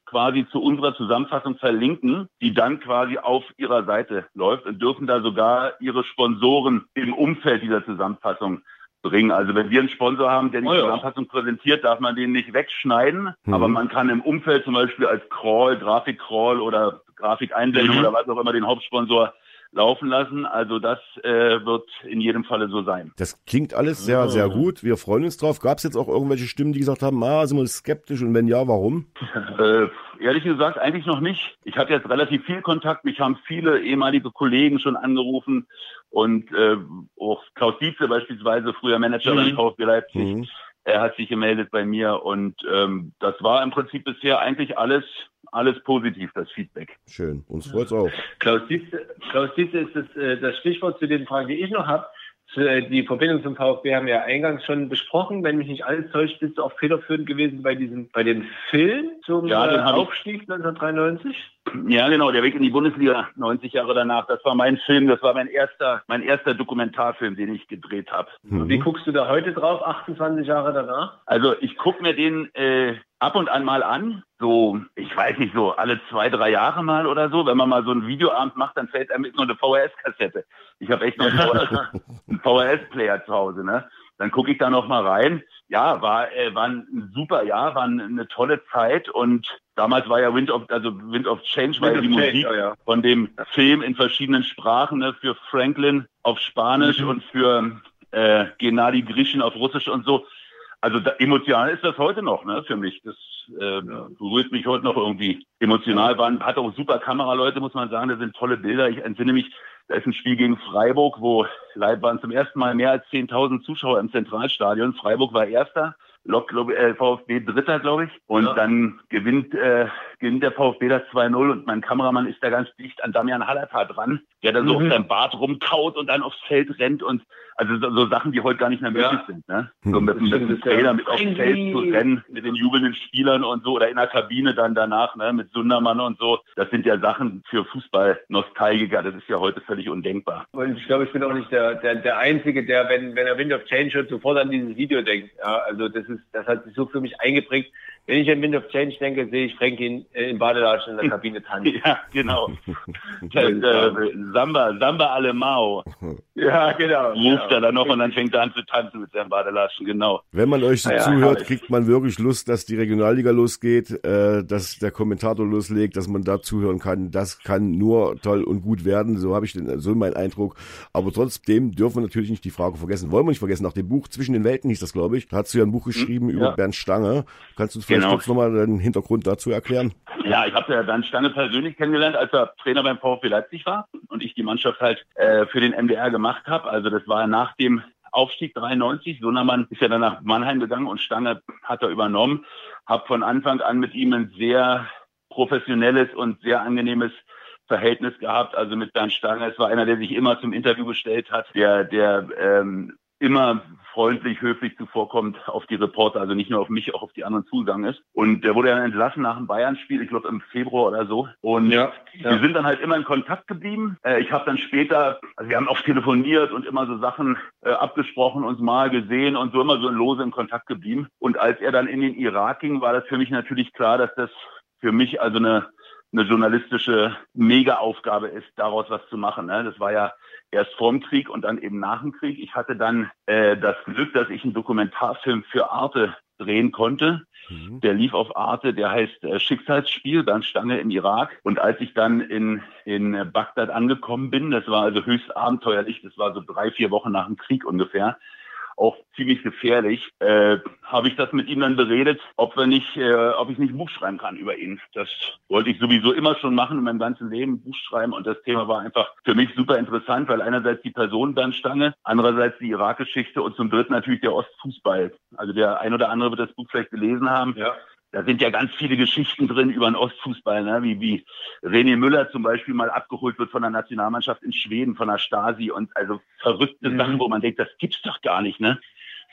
quasi zu unserer Zusammenfassung verlinken, die dann quasi auf ihrer Seite läuft und dürfen da sogar ihre Sponsoren im Umfeld dieser Zusammenfassung bringen. Also wenn wir einen Sponsor haben, der die oh ja. Zusammenfassung präsentiert, darf man den nicht wegschneiden, mhm. aber man kann im Umfeld zum Beispiel als Crawl, Grafik-Crawl oder Grafikeinblendung mhm. oder was auch immer den Hauptsponsor laufen lassen. Also das äh, wird in jedem Falle so sein. Das klingt alles sehr, sehr gut. Wir freuen uns drauf. Gab es jetzt auch irgendwelche Stimmen, die gesagt haben, ah, sind wir skeptisch und wenn ja, warum? Äh, ehrlich gesagt, eigentlich noch nicht. Ich hatte jetzt relativ viel Kontakt. Mich haben viele ehemalige Kollegen schon angerufen und äh, auch Klaus Dietze beispielsweise, früher Manager mhm. beim VfB Leipzig. Mhm. Er hat sich gemeldet bei mir und ähm, das war im Prinzip bisher eigentlich alles alles positiv, das Feedback. Schön, uns freut's auch. Klaus Dietze ist das, äh, das Stichwort zu den Fragen, die ich noch habe. äh, die Verbindung zum VfB haben wir ja eingangs schon besprochen. Wenn mich nicht alles täuscht, bist du auch federführend gewesen bei diesem, bei dem Film zum Ja, den äh, Aufstieg 1993. Ja, genau, der Weg in die Bundesliga 90 Jahre danach. Das war mein Film, das war mein erster, mein erster Dokumentarfilm, den ich gedreht habe. Mhm. Wie guckst du da heute drauf, 28 Jahre danach? Also ich guck mir den äh, ab und an mal an, so, ich weiß nicht, so alle zwei, drei Jahre mal oder so. Wenn man mal so einen Videoabend macht, dann fällt einem mit nur eine VHS-Kassette. Ich habe echt noch einen VHS-Player zu Hause, ne? Dann gucke ich da noch mal rein. Ja, war, äh, war ein super Jahr, war eine tolle Zeit und damals war ja Wind of, also Wind of Change war ja die of Change, Musik oh ja. von dem Film in verschiedenen Sprachen, ne, für Franklin auf Spanisch Mhm. und für äh, Gennady Grishin auf Russisch und so. Also da, emotional ist das heute noch, ne, für mich. Das äh, berührt mich heute noch irgendwie. Emotional waren, hat auch super Kameraleute, muss man sagen. Das sind tolle Bilder. Ich entsinne mich, da ist ein Spiel gegen Freiburg, wo waren zum ersten Mal mehr als 10.000 Zuschauer im Zentralstadion. Freiburg war Erster. Lok, glaub, äh, VfB Dritter, glaube ich. Und Ja. dann gewinnt, äh, gewinnt der VfB das 2-0 und mein Kameramann ist da ganz dicht an Damian Hallertar dran, der da so Mhm. auf seinem Bart rumkaut und dann aufs Feld rennt und also so, so Sachen, die heute gar nicht mehr möglich Ja. sind. Ne? Hm. So mit, mit dem. Trailer mit aufs Feld zu rennen, mit den jubelnden Spielern und so oder in der Kabine dann danach, ne, mit Sundermann und so. Das sind ja Sachen für Fußball-Nostalgiker. Das ist ja heute völlig undenkbar. Und ich glaube, ich bin auch nicht der, der, der Einzige, der, wenn, wenn er Wind of Change hört, sofort an dieses Video denkt. Ja, also das ist, das hat sich so für mich eingeprägt. Wenn ich an Wind of Change denke, sehe ich Franklin äh, in Badelatschen in der Kabine tanzen. Ja, genau. Das, äh, Samba, Samba Alemao. Ja, genau. Ruft er dann noch und dann fängt er an zu tanzen mit seinem Badelaschen, genau. Wenn man euch so Ja, zuhört, herrlich. kriegt man wirklich Lust, dass die Regionalliga losgeht, äh, dass der Kommentator loslegt, dass man da zuhören kann. Das kann nur toll und gut werden. So habe ich den, so mein Eindruck. Aber trotzdem dürfen wir natürlich nicht die Frage vergessen. Wollen wir nicht vergessen. Nach dem Buch Zwischen den Welten hieß das, glaube ich. Da hast du ja ein Buch geschrieben über Ja. Bernd Stange. Kannst du uns vielleicht Genau. kurz nochmal den Hintergrund dazu erklären? Ja, ich habe ja dann Stange persönlich kennengelernt, als er Trainer beim VfB Leipzig war und ich die Mannschaft halt äh, für den MDR gemacht habe. Also das war nach dem Aufstieg 93. Sondermann ist ja dann nach Mannheim gegangen und Stange hat er übernommen. Hab von Anfang an mit ihm ein sehr professionelles und sehr angenehmes Verhältnis gehabt. Also mit Bernd Stange. Es war einer, der sich immer zum Interview gestellt hat, der, der ähm, immer freundlich, höflich zuvorkommt auf die Reporter, also nicht nur auf mich, auch auf die anderen zugegangen ist. Und der wurde dann entlassen nach dem Bayern-Spiel, ich glaube im Februar oder so. Und Ja, wir ja. sind dann halt immer in Kontakt geblieben. Äh, ich habe dann später, also wir haben oft telefoniert und immer so Sachen äh, abgesprochen, uns mal gesehen und so immer so lose in Kontakt geblieben. Und als er dann in den Irak ging, war das für mich natürlich klar, dass das für mich also eine eine journalistische Mega-Aufgabe ist, daraus was zu machen. Ne? Das war ja erst vorm Krieg und dann eben nach dem Krieg. Ich hatte dann äh, das Glück, dass ich einen Dokumentarfilm für Arte drehen konnte. Mhm. Der lief auf Arte, der heißt äh, Schicksalsspiel, Bernd Stange im Irak. Und als ich dann in, in Bagdad angekommen bin, das war also höchst abenteuerlich, das war so drei, vier Wochen nach dem Krieg ungefähr, auch ziemlich gefährlich, äh, habe ich das mit ihm dann beredet, ob wir nicht, äh, ob ich nicht ein Buch schreiben kann über ihn. Das wollte ich sowieso immer schon machen in meinem ganzen Leben, Buch schreiben. Und das Thema war einfach für mich super interessant, weil einerseits die Person Bernd Stange, andererseits die Irak-Geschichte und zum dritten natürlich der Ostfußball. Also der ein oder andere wird das Buch vielleicht gelesen haben. Ja. Da sind ja ganz viele Geschichten drin über den Ostfußball, ne? wie, wie René Müller zum Beispiel mal abgeholt wird von der Nationalmannschaft in Schweden, von der Stasi und also verrückte Mhm. Sachen, wo man denkt, das gibt's doch gar nicht, ne?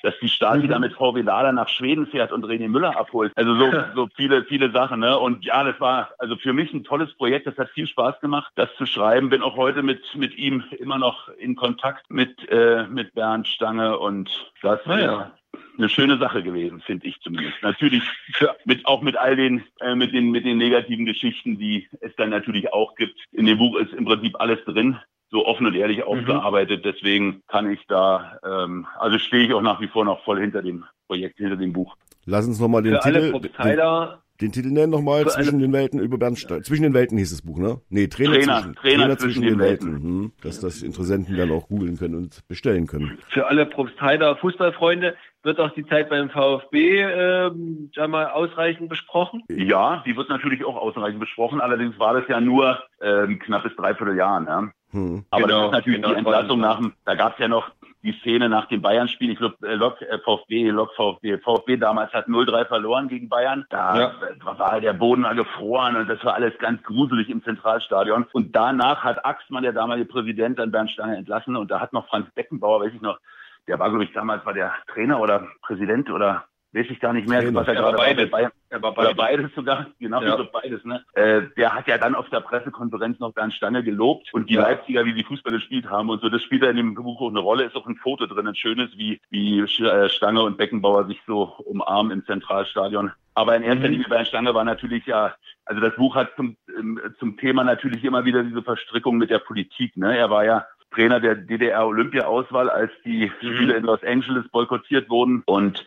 Dass die Stasi Mhm. da mit VW Lada nach Schweden fährt und René Müller abholt. Also so, so viele, viele Sachen, ne? Und ja, das war also für mich ein tolles Projekt. Das hat viel Spaß gemacht, das zu schreiben. Bin auch heute mit, mit ihm immer noch in Kontakt mit, äh, mit Bernd Stange und das Ah, ja. ist eine schöne Sache gewesen, finde ich zumindest. Natürlich für, mit auch mit all den äh, mit den mit den negativen Geschichten, die es dann natürlich auch gibt. In dem Buch ist im Prinzip alles drin, so offen und ehrlich aufgearbeitet. Deswegen kann ich da, ähm, also stehe ich auch nach wie vor noch voll hinter dem Projekt, hinter dem Buch. Lass uns nochmal den Für alle Titel, den, Propsteiler, den Titel nennen nochmal. Zwischen alle- den Welten über Bernd Sta- Zwischen den Welten hieß das Buch, ne? Nee, Trainer, Trainer, zwischen, Trainer zwischen den Mhm. Dass das Interessenten dann auch googeln können und bestellen können. für alle Propstheider Fußballfreunde wird auch die Zeit beim VfB ähm, sag mal, ausreichend besprochen. Ja, die wird natürlich auch ausreichend besprochen. Allerdings war das ja nur ähm, knappes Dreivierteljahr. Ne? Hm. Aber Genau, das ist natürlich genau, die Entlassung nach dem, da gab es ja noch die Szene nach dem Bayern-Spiel. Ich glaube, äh, Lok, äh, VfB, Lok, VfB. VfB damals hat 0-3 verloren gegen Bayern. Da ja. war der Boden mal gefroren und das war alles ganz gruselig im Zentralstadion. Und danach hat Axmann, der damalige Präsident, dann Bernd Stange entlassen und da hat noch Franz Beckenbauer, weiß ich noch, der war, glaube ich, damals war der Trainer oder Präsident oder weiß ich gar nicht mehr, was er, er gerade beides. Bayern, er war beides. beides sogar, genau, ja. so beides, ne? Äh, der hat ja dann auf der Pressekonferenz noch Bernd Stange gelobt und die ja. Leipziger, wie sie Fußball gespielt haben und so, das spielt ja in dem Buch auch eine Rolle, ist auch ein Foto drin, ein schönes, wie, wie äh, Stange und Beckenbauer sich so umarmen im Zentralstadion. Aber in erster mhm. Linie Bernd Stange war natürlich ja, also das Buch hat zum, ähm, zum Thema natürlich immer wieder diese Verstrickung mit der Politik, ne? Er war ja Trainer der DDR-Olympia-Auswahl, als die mhm. Spiele in Los Angeles boykottiert wurden und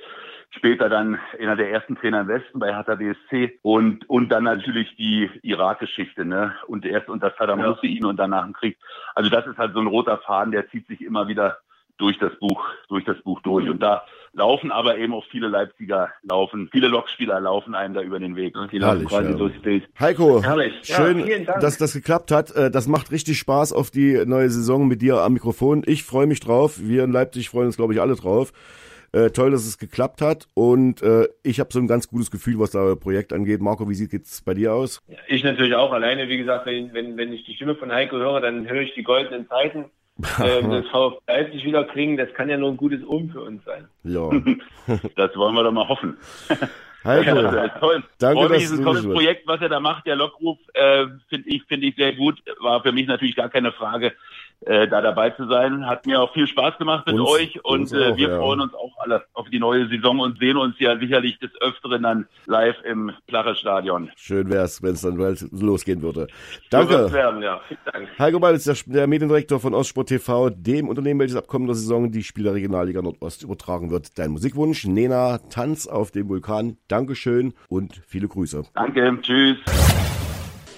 später dann einer der ersten Trainer im Westen bei Hertha BSC und und dann natürlich die Irak-Geschichte, ne? Und erst unter Saddam ja. Hussein und danach im Krieg. Also das ist halt so ein roter Faden, der zieht sich immer wieder durch das Buch, durch das Buch durch. Und da laufen aber eben auch viele Leipziger laufen, viele Lokspieler laufen einem da über den Weg. Die laufen quasi ja. durchs Bild. Heiko, Herrlich. schön, ja, dass das geklappt hat. Äh, das macht richtig Spaß auf die neue Saison mit dir am Mikrofon. Ich freue mich drauf. Wir in Leipzig freuen uns, glaube ich, alle drauf. Äh, toll, dass es geklappt hat und äh, ich habe so ein ganz gutes Gefühl, was da Projekt angeht. Marco, wie sieht es bei dir aus? Ich natürlich auch. Alleine, wie gesagt, wenn, wenn, wenn ich die Stimme von Heiko höre, dann höre ich die goldenen Zeiten. ähm, das VfB Leipzig wieder kriegen, das kann ja nur ein gutes Um für uns sein. Ja. das wollen wir doch mal hoffen. Heiko, ja, toll. Danke, dass ein tolles Projekt, was er da macht, der Lockruf, äh, finde ich, finde ich sehr gut. War für mich natürlich gar keine Frage, äh, da dabei zu sein. Hat mir auch viel Spaß gemacht mit uns, euch und äh, auch, wir ja. freuen uns auch alle auf die neue Saison und sehen uns ja sicherlich des Öfteren dann live im Plache Stadion. Schön wär's, wenn es dann bald losgehen würde. Danke. Werden, ja. Vielen Dank. Heiko ist der, der, Mediendirektor von Ostsport TV, dem Unternehmen, welches ab kommender Saison die Spiele der Regionalliga Nordost übertragen wird. Dein Musikwunsch, Nena, Tanz auf dem Vulkan. Dankeschön und viele Grüße. Danke, tschüss.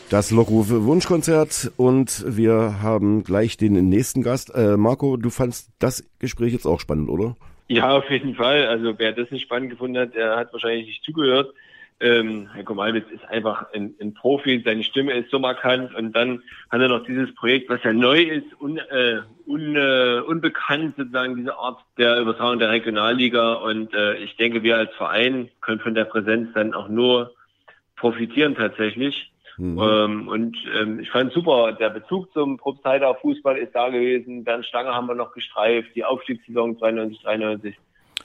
Das Lockrufe Wunschkonzert und wir haben gleich den nächsten Gast. Äh, Marco, du fandst das Gespräch jetzt auch spannend, oder? Ja, auf jeden Fall. Also wer das nicht spannend gefunden hat, der hat wahrscheinlich nicht zugehört. Ähm, Heiko Malwitz ist einfach ein, ein, Profi, seine Stimme ist so markant und dann hat er noch dieses Projekt, was ja neu ist, un, äh, un, äh, unbekannt sozusagen, diese Art der Übertragung der Regionalliga und äh, ich denke, wir als Verein können von der Präsenz dann auch nur profitieren tatsächlich. Mhm. Ähm, und ähm, ich fand super, der Bezug zum Propsteider Fußball ist da gewesen. Bernd Stange haben wir noch gestreift, die Aufstiegssaison 92, 93.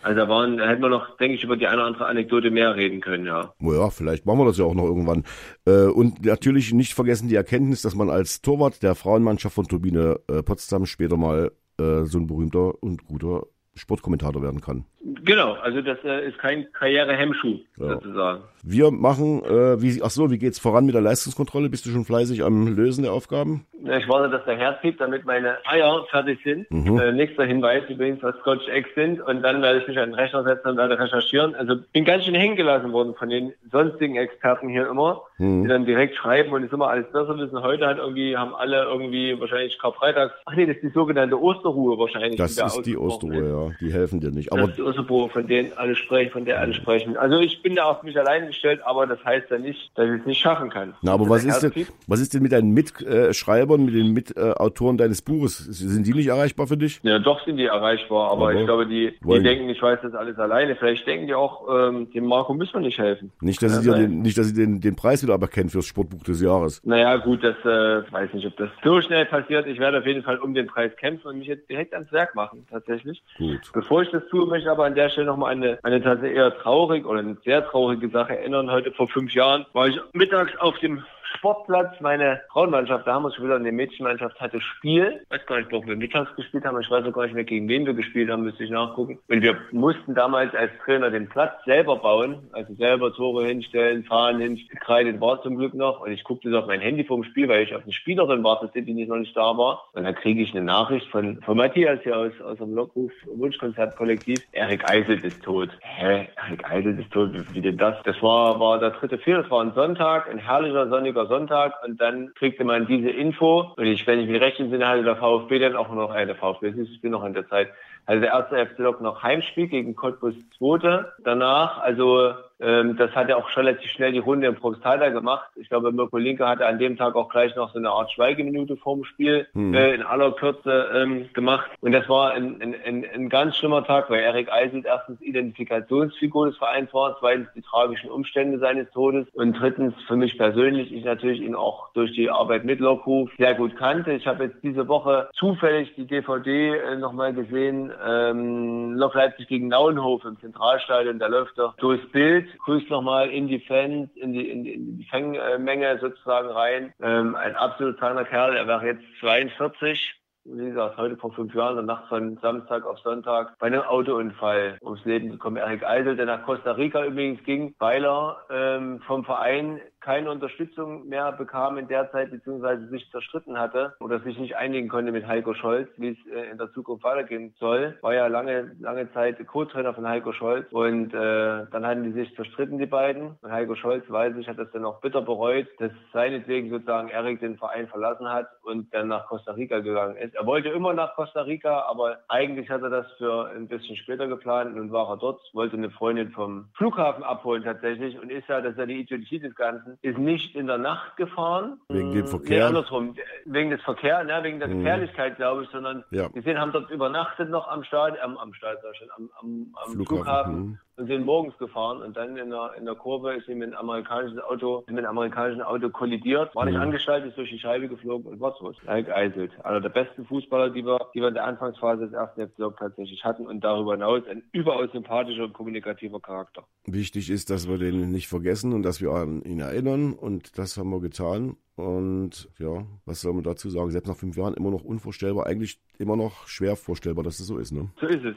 Also da waren, da hätten wir noch, denke ich, über die eine oder andere Anekdote mehr reden können, ja. Ja, vielleicht machen wir das ja auch noch irgendwann. Äh, und natürlich nicht vergessen die Erkenntnis, dass man als Torwart der Frauenmannschaft von Turbine äh, Potsdam später mal äh, so ein berühmter und guter Sportkommentator werden kann. Genau, also das äh, ist kein Karrierehemmschuh ja. sozusagen. Wir machen, äh, wie, ach so, wie geht's voran mit der Leistungskontrolle? Bist du schon fleißig am Lösen der Aufgaben? Ich warte, dass der Herz piept, damit meine Eier fertig sind. Mhm. Äh, nächster Hinweis übrigens, was Scotch Eggs sind. Und dann werde ich mich an den Rechner setzen und werde recherchieren. Also bin ganz schön hängen gelassen worden von den sonstigen Experten hier immer, mhm. die dann direkt schreiben und es immer alles besser wissen. Heute hat irgendwie, haben alle irgendwie wahrscheinlich Karfreitags, ach nee, das ist die sogenannte Osterruhe wahrscheinlich. Das die ist die Osterruhe, ja. Die helfen dir nicht. Aber Kosovo, von denen alle sprechen, von der alle sprechen. Also ich bin da auf mich allein gestellt, aber das heißt ja nicht, dass ich es nicht schaffen kann. Na, aber was ist, denn, was ist denn mit deinen Mitschreibern, mit den Mitautoren deines Buches? Sind die nicht erreichbar für dich? Ja, doch sind die erreichbar, aber, aber ich glaube, die, die denken, ich weiß das alles alleine. Vielleicht denken die auch, ähm, dem Marco müssen wir nicht helfen. Nicht, dass sie dir den, nicht, dass sie den, den Preis wieder aberkennen fürs Sportbuch des Jahres. Naja, gut, das äh, weiß nicht, ob das so schnell passiert. Ich werde auf jeden Fall um den Preis kämpfen und mich jetzt direkt ans Werk machen, tatsächlich. Gut. Bevor ich das tue, möchte ich aber an der Stelle nochmal eine, eine tatsächlich eher traurig oder eine sehr traurige Sache erinnern. Heute vor fünf Jahren war ich mittags auf dem Sportplatz. Meine Frauenmannschaft damals schon wieder eine Mädchenmannschaft hatte Spiel. Ich weiß gar nicht, ob wir mittags gespielt haben. Ich weiß auch gar nicht mehr, gegen wen wir gespielt haben, müsste ich nachgucken. Und wir mussten damals als Trainer den Platz selber bauen. Also selber Tore hinstellen, fahren hinstellen. Gekreidet war zum Glück noch. Und ich guckte so auf mein Handy vom Spiel, weil ich auf eine Spielerin wartete, die noch nicht da war. Und dann kriege ich eine Nachricht von, von Matthias hier aus, aus dem Lockruf Wunschkonzertkollektiv. Erik Eiselt ist tot. Hä? Erik Eiselt ist tot? Wie, wie denn das? Das war, war der dritte Vier. Das war ein Sonntag, ein herrlicher sonniger Sonntag und dann kriegte man diese Info und ich, wenn ich mich recht entsinne, hatte der VfB dann auch noch, äh, der VfB, ich bin noch in der Zeit, also der erste FC Lok noch Heimspiel gegen Cottbus Zweite. Danach, also Ähm, das hat ja auch relativ schnell die Runde im Probstheiter gemacht. Ich glaube, Mirko Linke hatte an dem Tag auch gleich noch so eine Art Schweigeminute vorm Spiel hm. äh, in aller Kürze ähm, gemacht. Und das war ein, ein, ein, ein ganz schlimmer Tag, weil Erik Eiselt erstens Identifikationsfigur des Vereins war, zweitens die tragischen Umstände seines Todes und drittens für mich persönlich, ich natürlich ihn auch durch die Arbeit mit Lockruf sehr gut kannte. Ich habe jetzt diese Woche zufällig die DVD äh, nochmal gesehen, ähm, Lok Leipzig gegen Nauenhof im Zentralstadion, da läuft er durchs Bild, grüßt nochmal in die Fans, in die, in die, in die Fangmenge sozusagen rein. Ähm, ein absolut feiner Kerl, er wäre jetzt 42 wie gesagt, heute vor fünf Jahren, der Nacht von Samstag auf Sonntag, bei einem Autounfall ums Leben gekommen. Erik Eisel, der nach Costa Rica übrigens ging, weil er ähm, vom Verein keine Unterstützung mehr bekam in der Zeit, beziehungsweise sich zerstritten hatte oder sich nicht einigen konnte mit Heiko Scholz, wie es äh, in der Zukunft weitergehen soll. War ja lange, lange Zeit Co-Trainer von Heiko Scholz und äh, dann hatten die sich zerstritten, die beiden. Und Heiko Scholz, weiß ich, hat das dann auch bitter bereut, dass seinetwegen sozusagen Erik den Verein verlassen hat und dann nach Costa Rica gegangen ist. Er wollte immer nach Costa Rica, aber eigentlich hat er das für ein bisschen später geplant. und war er dort, wollte eine Freundin vom Flughafen abholen tatsächlich und ist ja, das ist ja die Ideologie des Ganzen, ist nicht in der Nacht gefahren. Wegen dem Verkehr? Nee, andersrum. Wegen des Verkehrs, ne, wegen der mhm. Gefährlichkeit, glaube ich, sondern ja. wir sind, haben dort übernachtet noch am Stadion, am, am Stadion, am, am, am Flughafen. Flughafen. Und sind morgens gefahren und dann in der, in der Kurve ist sie mit einem amerikanischen Auto, mit einem amerikanischen Auto kollidiert, war nicht mhm. angeschaltet, ist durch die Scheibe geflogen und war tot. Eiselt. Einer der besten Fußballer, die wir, die wir in der Anfangsphase des ersten FC tatsächlich hatten und darüber hinaus ein überaus sympathischer und kommunikativer Charakter. Wichtig ist, dass wir den nicht vergessen und dass wir an ihn erinnern und das haben wir getan. Und ja, was soll man dazu sagen? Selbst nach fünf Jahren immer noch unvorstellbar, eigentlich immer noch schwer vorstellbar, dass es das so ist, ne? So ist es.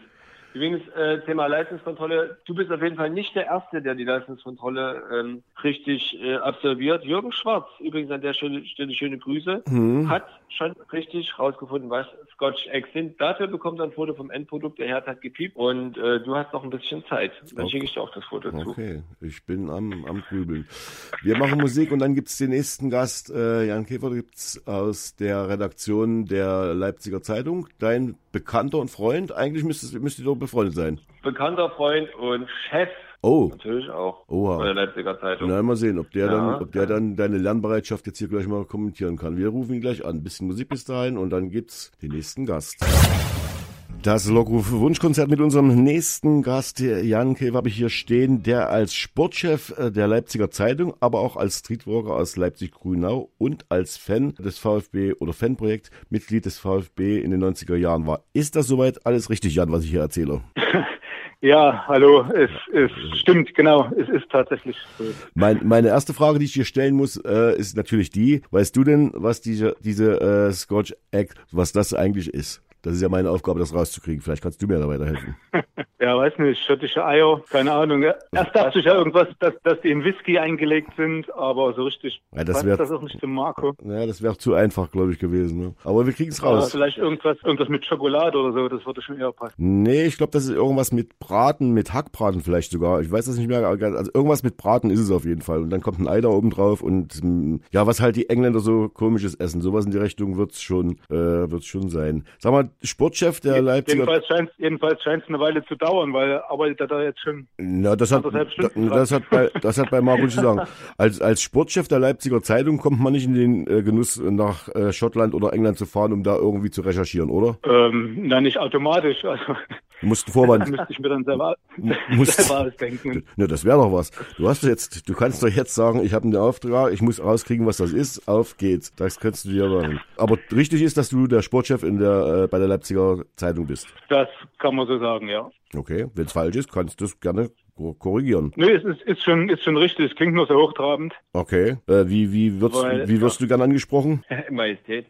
Übrigens, äh, Thema Leistungskontrolle. Du bist auf jeden Fall nicht der Erste, der die Leistungskontrolle ähm, richtig äh, absolviert. Jürgen Schwarz, übrigens an der Stelle, Stelle schöne Grüße, mhm. hat schon richtig rausgefunden, was Scotch Eggs sind. Dafür bekommt er ein Foto vom Endprodukt. Der Herd hat gepiept und äh, du hast noch ein bisschen Zeit. Dann okay. schicke ich dir auch das Foto zu. Okay, ich bin am, am Grübeln. Wir machen Musik und dann gibt's den nächsten Gast. Äh, Jan Käfer gibt's aus der Redaktion der Leipziger Zeitung. Dein Bekannter und Freund. Eigentlich müsstest, müsst ihr doch befreundet sein. Bekannter Freund und Chef Oh. Natürlich auch. Oha. Bei der Leipziger Zeitung. Na, mal sehen, ob der, ja, dann, ob der dann deine Lernbereitschaft jetzt hier gleich mal kommentieren kann. Wir rufen ihn gleich an. Ein bisschen Musik bis dahin und dann gibt's den nächsten Gast. Das Lockruf Wunschkonzert mit unserem nächsten Gast, Jan Kev, habe ich hier stehen, der als Sportchef äh, der Leipziger Zeitung, aber auch als Streetwalker aus Leipzig-Grünau und als Fan des VfB oder Fanprojekt Mitglied des VfB in den 90er Jahren war. Ist das soweit alles richtig, Jan, was ich hier erzähle? Ja, hallo, es, es stimmt, genau, es ist tatsächlich so. Mein, meine erste Frage, die ich dir stellen muss, äh, ist natürlich die, weißt du denn, was diese, diese äh, Scotch Egg, was das eigentlich ist? Das ist ja meine Aufgabe, das rauszukriegen. Vielleicht kannst du mir da weiterhelfen. ja, weiß nicht, schottische Eier, keine Ahnung. Erst dachte ich ja irgendwas, dass, dass die in Whisky eingelegt sind, aber so richtig ja, das wär, das auch nicht zum Marco. Ja, das wäre zu einfach, glaube ich, gewesen. Ne? Aber wir kriegen es raus. Ja, vielleicht irgendwas, irgendwas mit Schokolade oder so, das würde schon eher passen. Nee, ich glaube, das ist irgendwas mit Braten, mit Hackbraten vielleicht sogar. Ich weiß das nicht mehr. Also irgendwas mit Braten ist es auf jeden Fall. Und dann kommt ein Ei da oben drauf und ja, was halt die Engländer so komisches essen. Sowas in die Richtung wird's schon, äh, wird's schon sein. Sag mal, Sportchef der Leipziger. Jedenfalls scheint jedenfalls scheint's eine Weile zu dauern, weil er arbeitet da jetzt schon. Na, das hat, das hat bei, das hat bei Marco zu sagen. Als, als Sportchef der Leipziger Zeitung kommt man nicht in den äh, Genuss, nach äh, Schottland oder England zu fahren, um da irgendwie zu recherchieren, oder? Ähm, na, nicht automatisch. Also, Du musst einen Vorwand. müsste ich mir dann selber, musst, selber ausdenken. Ne, das wäre doch was. Du hast jetzt, du kannst doch jetzt sagen, ich habe einen Auftrag, ich muss rauskriegen, was das ist. Auf geht's. Das kannst du dir machen. Aber richtig ist, dass du der Sportchef in der, äh, bei der Leipziger Zeitung bist. Das kann man so sagen, ja. Okay, wenn es falsch ist, kannst du es gerne korrigieren. Nee, es ist, ist, schon, ist schon richtig. Es klingt nur sehr hochtrabend. Okay. Äh, wie, wie, wird's, Weil, wie wirst ja. du gern angesprochen? Majestät.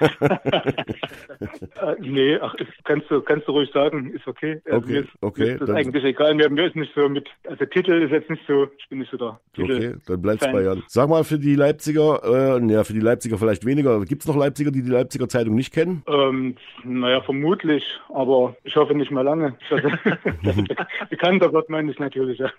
Äh, nee, ach, kannst du, kannst du ruhig sagen, ist okay. Also okay, ist, okay. Ist das eigentlich egal. Mir, mir ist nicht so mit, also Titel ist jetzt nicht so, ich bin nicht so da. Titel okay, dann bleibst bei Jan. Sag mal für die Leipziger, äh, ja, für die Leipziger vielleicht weniger. Gibt es noch Leipziger, die die Leipziger Zeitung nicht kennen? Ähm, naja, vermutlich, aber ich hoffe nicht mehr lange. Bekannter wird meine ich natürlich, ja.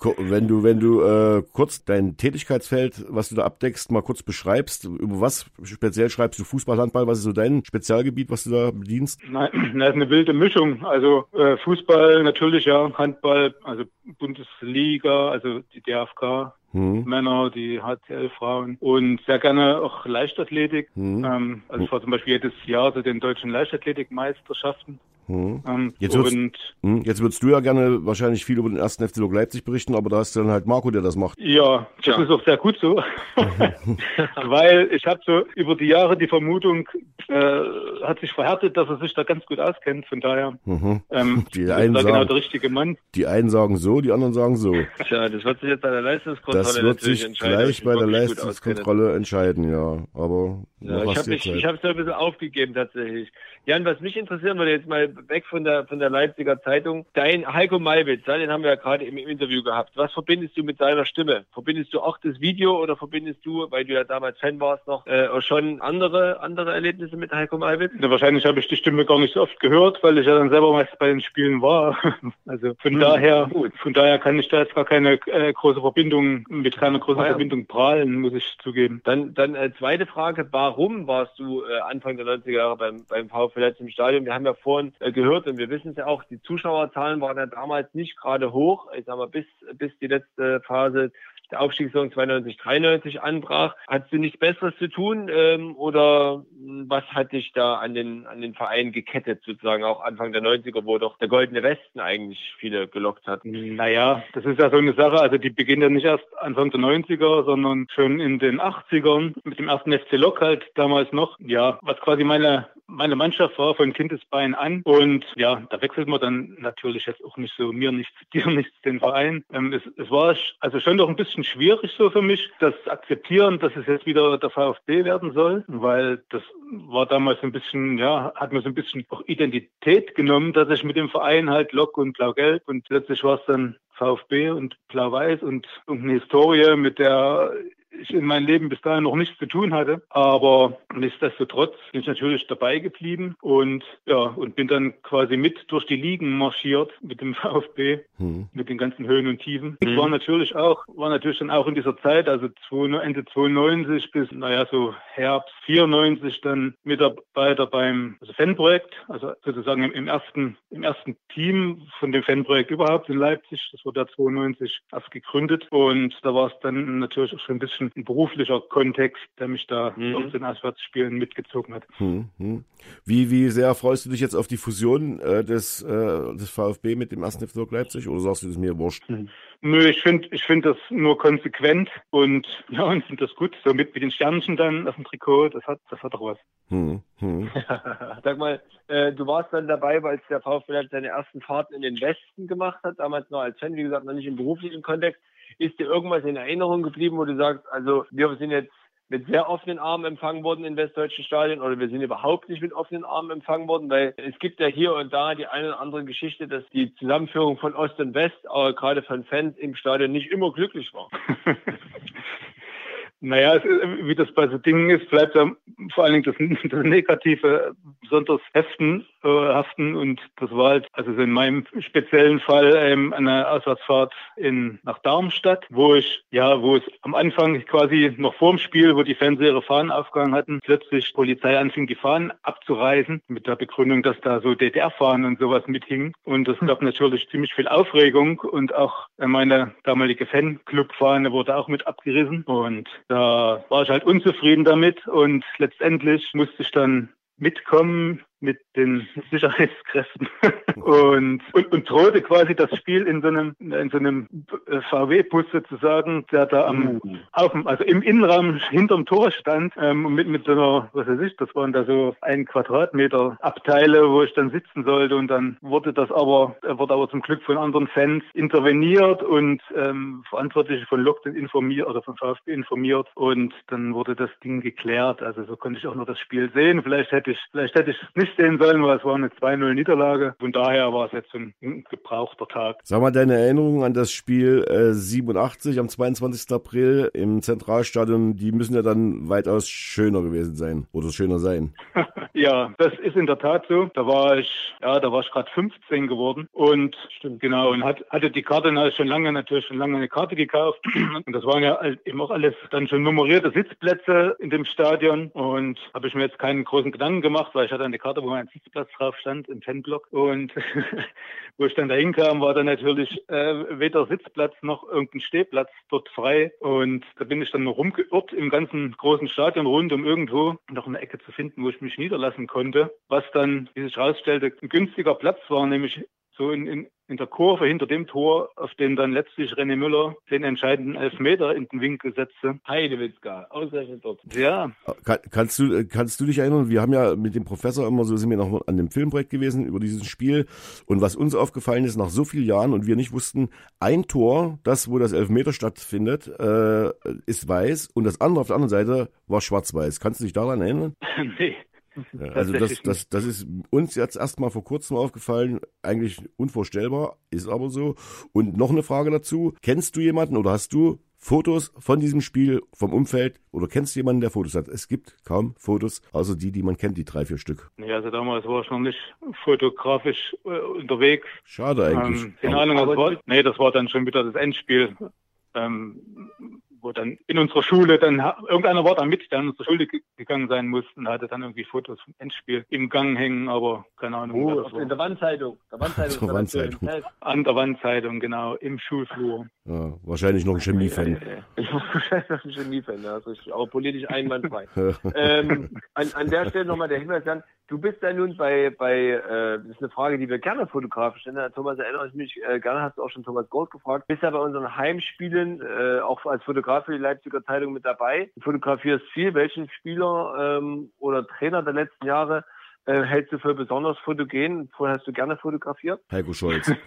Wenn du, wenn du äh, kurz dein Tätigkeitsfeld, was du da abdeckst, mal kurz beschreibst, über was speziell beschreibst du Fußball, Handball? Was ist so dein Spezialgebiet, was du da bedienst? Nein, das ist eine wilde Mischung. Also äh, Fußball natürlich, ja, Handball, also Bundesliga, also die DFK, hm. Männer, die HCL Frauen und sehr gerne auch Leichtathletik. Hm. Ähm, also ich war zum Beispiel jedes Jahr zu den deutschen Leichtathletikmeisterschaften hm. Ähm, jetzt, würdest, hm, jetzt würdest du ja gerne wahrscheinlich viel über den ersten FC Lok Leipzig berichten, aber da hast du dann halt Marco, der das macht. Ja, das ja. ist auch sehr gut so. Weil ich habe so über die Jahre die Vermutung, äh, hat sich verhärtet, dass er sich da ganz gut auskennt. Von daher mhm. ähm, die einen da sagen, genau der richtige Mann. Die einen sagen so, die anderen sagen so. Tja, das wird sich jetzt bei der Leistungskontrolle Das wird sich gleich bei der Leistungskontrolle entscheiden, ja. Aber ja, ich habe ich hab so ein bisschen aufgegeben tatsächlich. Jan, was mich interessieren würde, jetzt mal weg von der von der Leipziger Zeitung. Dein Heiko Malwitz, den haben wir ja gerade im, im Interview gehabt. Was verbindest du mit seiner Stimme? Verbindest du auch das Video oder verbindest du, weil du ja damals Fan warst, noch äh, schon andere andere Erlebnisse mit Heiko Malwitz? Ja, wahrscheinlich habe ich die Stimme gar nicht so oft gehört, weil ich ja dann selber meist bei den Spielen war. also von hm, daher, gut. von daher kann ich da jetzt gar keine äh, große Verbindung mit keiner großen ah, ja. Verbindung prahlen, muss ich zugeben. Dann dann äh, zweite Frage: Warum warst du äh, Anfang der 90er Jahre beim beim VfL im Stadion? Wir haben ja vorhin äh, gehört und wir wissen es ja auch, die Zuschauerzahlen waren ja damals nicht gerade hoch. Ich sag mal, bis, bis die letzte Phase der Aufstiegssaison 92, 93 anbrach. Hattest du nichts Besseres zu tun ähm, oder was hat dich da an den, an den Verein gekettet, sozusagen auch Anfang der 90er, wo doch der Goldene Westen eigentlich viele gelockt hat? Naja, das ist ja so eine Sache, also die beginnt ja nicht erst Anfang der 90er, sondern schon in den 80ern mit dem ersten FC Lok halt damals noch. Ja, was quasi meine, meine Mannschaft war von Kindesbein an und ja, da wechselt man dann natürlich jetzt auch nicht so mir nichts, dir nichts den Verein. Ähm, es, es war also schon doch ein bisschen bisschen schwierig so für mich, das akzeptieren, dass es jetzt wieder der VfB werden soll, weil das war damals ein bisschen, ja, hat mir so ein bisschen auch Identität genommen, dass ich mit dem Verein halt Lok und Blau-Gelb und plötzlich war es dann VfB und Blau-Weiß und irgendeine Historie, mit der ich in meinem Leben bis dahin noch nichts zu tun hatte. Aber nichtsdestotrotz bin ich natürlich dabei geblieben und ja, und bin dann quasi mit durch die Ligen marschiert mit dem VfB, hm. mit den ganzen Höhen und Tiefen. Ich hm. war natürlich auch, war natürlich dann auch in dieser Zeit, also Ende 92 bis, naja, so Herbst 94 dann Mitarbeiter beim also Fanprojekt, also sozusagen im, im ersten, im ersten Team von dem Fanprojekt überhaupt in Leipzig. Das wurde da 92 erst gegründet und da war es dann natürlich auch schon ein bisschen ein beruflicher Kontext, der mich da mhm. auf den Auswärtsspielen mitgezogen hat. Mhm. Wie, wie sehr freust du dich jetzt auf die Fusion äh, des, äh, des VfB mit dem 1. FC Leipzig oder sagst du das mir wurscht? Mhm. Nö, ich finde ich finde das nur konsequent und ja, und finde das gut. So mit, mit den Sternchen dann auf dem Trikot, das hat, das hat doch was. Hm, hm. Sag mal, äh, du warst dann dabei, weil der VfB halt seine ersten Fahrten in den Westen gemacht hat, damals noch als Fan, wie gesagt, noch nicht im beruflichen Kontext. Ist dir irgendwas in Erinnerung geblieben, wo du sagst, also wir sind jetzt mit sehr offenen Armen empfangen worden in westdeutschen Stadien oder wir sind überhaupt nicht mit offenen Armen empfangen worden, weil es gibt ja hier und da die eine oder andere Geschichte, dass die Zusammenführung von Ost und West, aber gerade von Fans im Stadion nicht immer glücklich war. Naja, es, wie das bei so Dingen ist, bleibt ja vor allen Dingen das, das Negative besonders heften, äh, haften. Und das war halt, also in meinem speziellen Fall ähm, eine Auswärtsfahrt in, nach Darmstadt, wo ich, ja, wo es am Anfang quasi noch vorm Spiel, wo die Fans ihre Fahnen aufgegangen hatten, plötzlich Polizei anfing, die Fahnen abzureißen, mit der Begründung, dass da so DDR-Fahnen und sowas mithingen. Und das gab natürlich ziemlich viel Aufregung. Und auch meine damalige Fanclub-Fahne wurde auch mit abgerissen. Und da war ich halt unzufrieden damit und letztendlich musste ich dann mitkommen mit den Sicherheitskräften und, und, und drohte quasi das Spiel in so einem, in so einem äh, VW-Bus sozusagen, der da am, mhm. auf dem, also im Innenraum hinterm Tor stand, ähm, mit, mit so einer, was weiß ich, das waren da so ein Quadratmeter Abteile, wo ich dann sitzen sollte und dann wurde das aber, wurde aber zum Glück von anderen Fans interveniert und ähm, Verantwortliche von Lockdown informiert oder von VfB informiert und dann wurde das Ding geklärt. Also so konnte ich auch nur das Spiel sehen. Vielleicht hätte ich, vielleicht hätte ich nicht sehen sollen, weil es war eine 2-0-Niederlage. Von daher war es jetzt ein, ein, gebrauchter Tag. Sag mal deine Erinnerungen an das Spiel äh, 87 am 22. April im Zentralstadion, die müssen ja dann weitaus schöner gewesen sein oder schöner sein. Ja, das ist in der Tat so. Da war ich, ja, da war ich gerade 15 geworden und Stimmt. genau und hat, hatte die Karte schon lange natürlich schon lange eine Karte gekauft und das waren ja eben auch alles dann schon nummerierte Sitzplätze in dem Stadion und habe ich mir jetzt keinen großen Gedanken gemacht, weil ich hatte eine Karte, wo mein Sitzplatz drauf stand im Fanblock. Und wo ich dann dahin kam, war dann natürlich äh, weder Sitzplatz noch irgendein Stehplatz dort frei. Und da bin ich dann noch rumgeirrt im ganzen großen Stadion rund, um irgendwo noch eine Ecke zu finden, wo ich mich niederlassen konnte, was dann, wie sich herausstellte, ein günstiger Platz war, nämlich so in, in, in der Kurve hinter dem Tor, auf dem dann letztlich René Müller den entscheidenden Elfmeter in den Winkel setzte. Heidewitzka, ausgerechnet dort. Ja. Kann, kannst, du, kannst du dich erinnern, wir haben ja mit dem Professor immer so, sind wir noch an dem Filmprojekt gewesen über dieses Spiel und was uns aufgefallen ist nach so vielen Jahren und wir nicht wussten, ein Tor, das wo das Elfmeter stattfindet, äh, ist weiß und das andere auf der anderen Seite war schwarz-weiß. Kannst du dich daran erinnern? nee. Ja, also das, das, das ist uns jetzt erstmal vor kurzem aufgefallen, eigentlich unvorstellbar, ist aber so. Und noch eine Frage dazu. Kennst du jemanden oder hast du Fotos von diesem Spiel, vom Umfeld oder kennst du jemanden, der Fotos hat? Es gibt kaum Fotos, außer die, die man kennt, die drei, vier Stück. Ja, also damals war ich noch nicht fotografisch äh, unterwegs. Schade eigentlich. Ähm, keine Ahnung, was war. Nee, das war dann schon wieder das Endspiel. Ähm, wo dann in unserer Schule dann irgendeiner war da mit, der in unsere Schule gegangen sein musste und hatte dann irgendwie Fotos vom Endspiel im Gang hängen, aber keine Ahnung. Oh, in der Wandzeitung. Der Wandzeitung, der Wandzeitung. An der Wandzeitung, genau, im Schulflur. Ja, wahrscheinlich noch ein Chemiefan. wahrscheinlich noch ein Chemiefan, ja, richtig. Aber politisch einwandfrei. ähm, an, an der Stelle nochmal der Hinweis an, Du bist ja nun bei, bei äh, das ist eine Frage, die wir gerne fotografisch stellen. Thomas, erinnere ich mich äh, gerne, hast du auch schon Thomas Gold gefragt. Bist ja bei unseren Heimspielen äh, auch als Fotograf für die Leipziger Zeitung mit dabei. Du fotografierst viel. Welchen Spieler ähm, oder Trainer der letzten Jahre äh, hältst du für besonders fotogen? Vorher hast du gerne fotografiert? Heiko Scholz.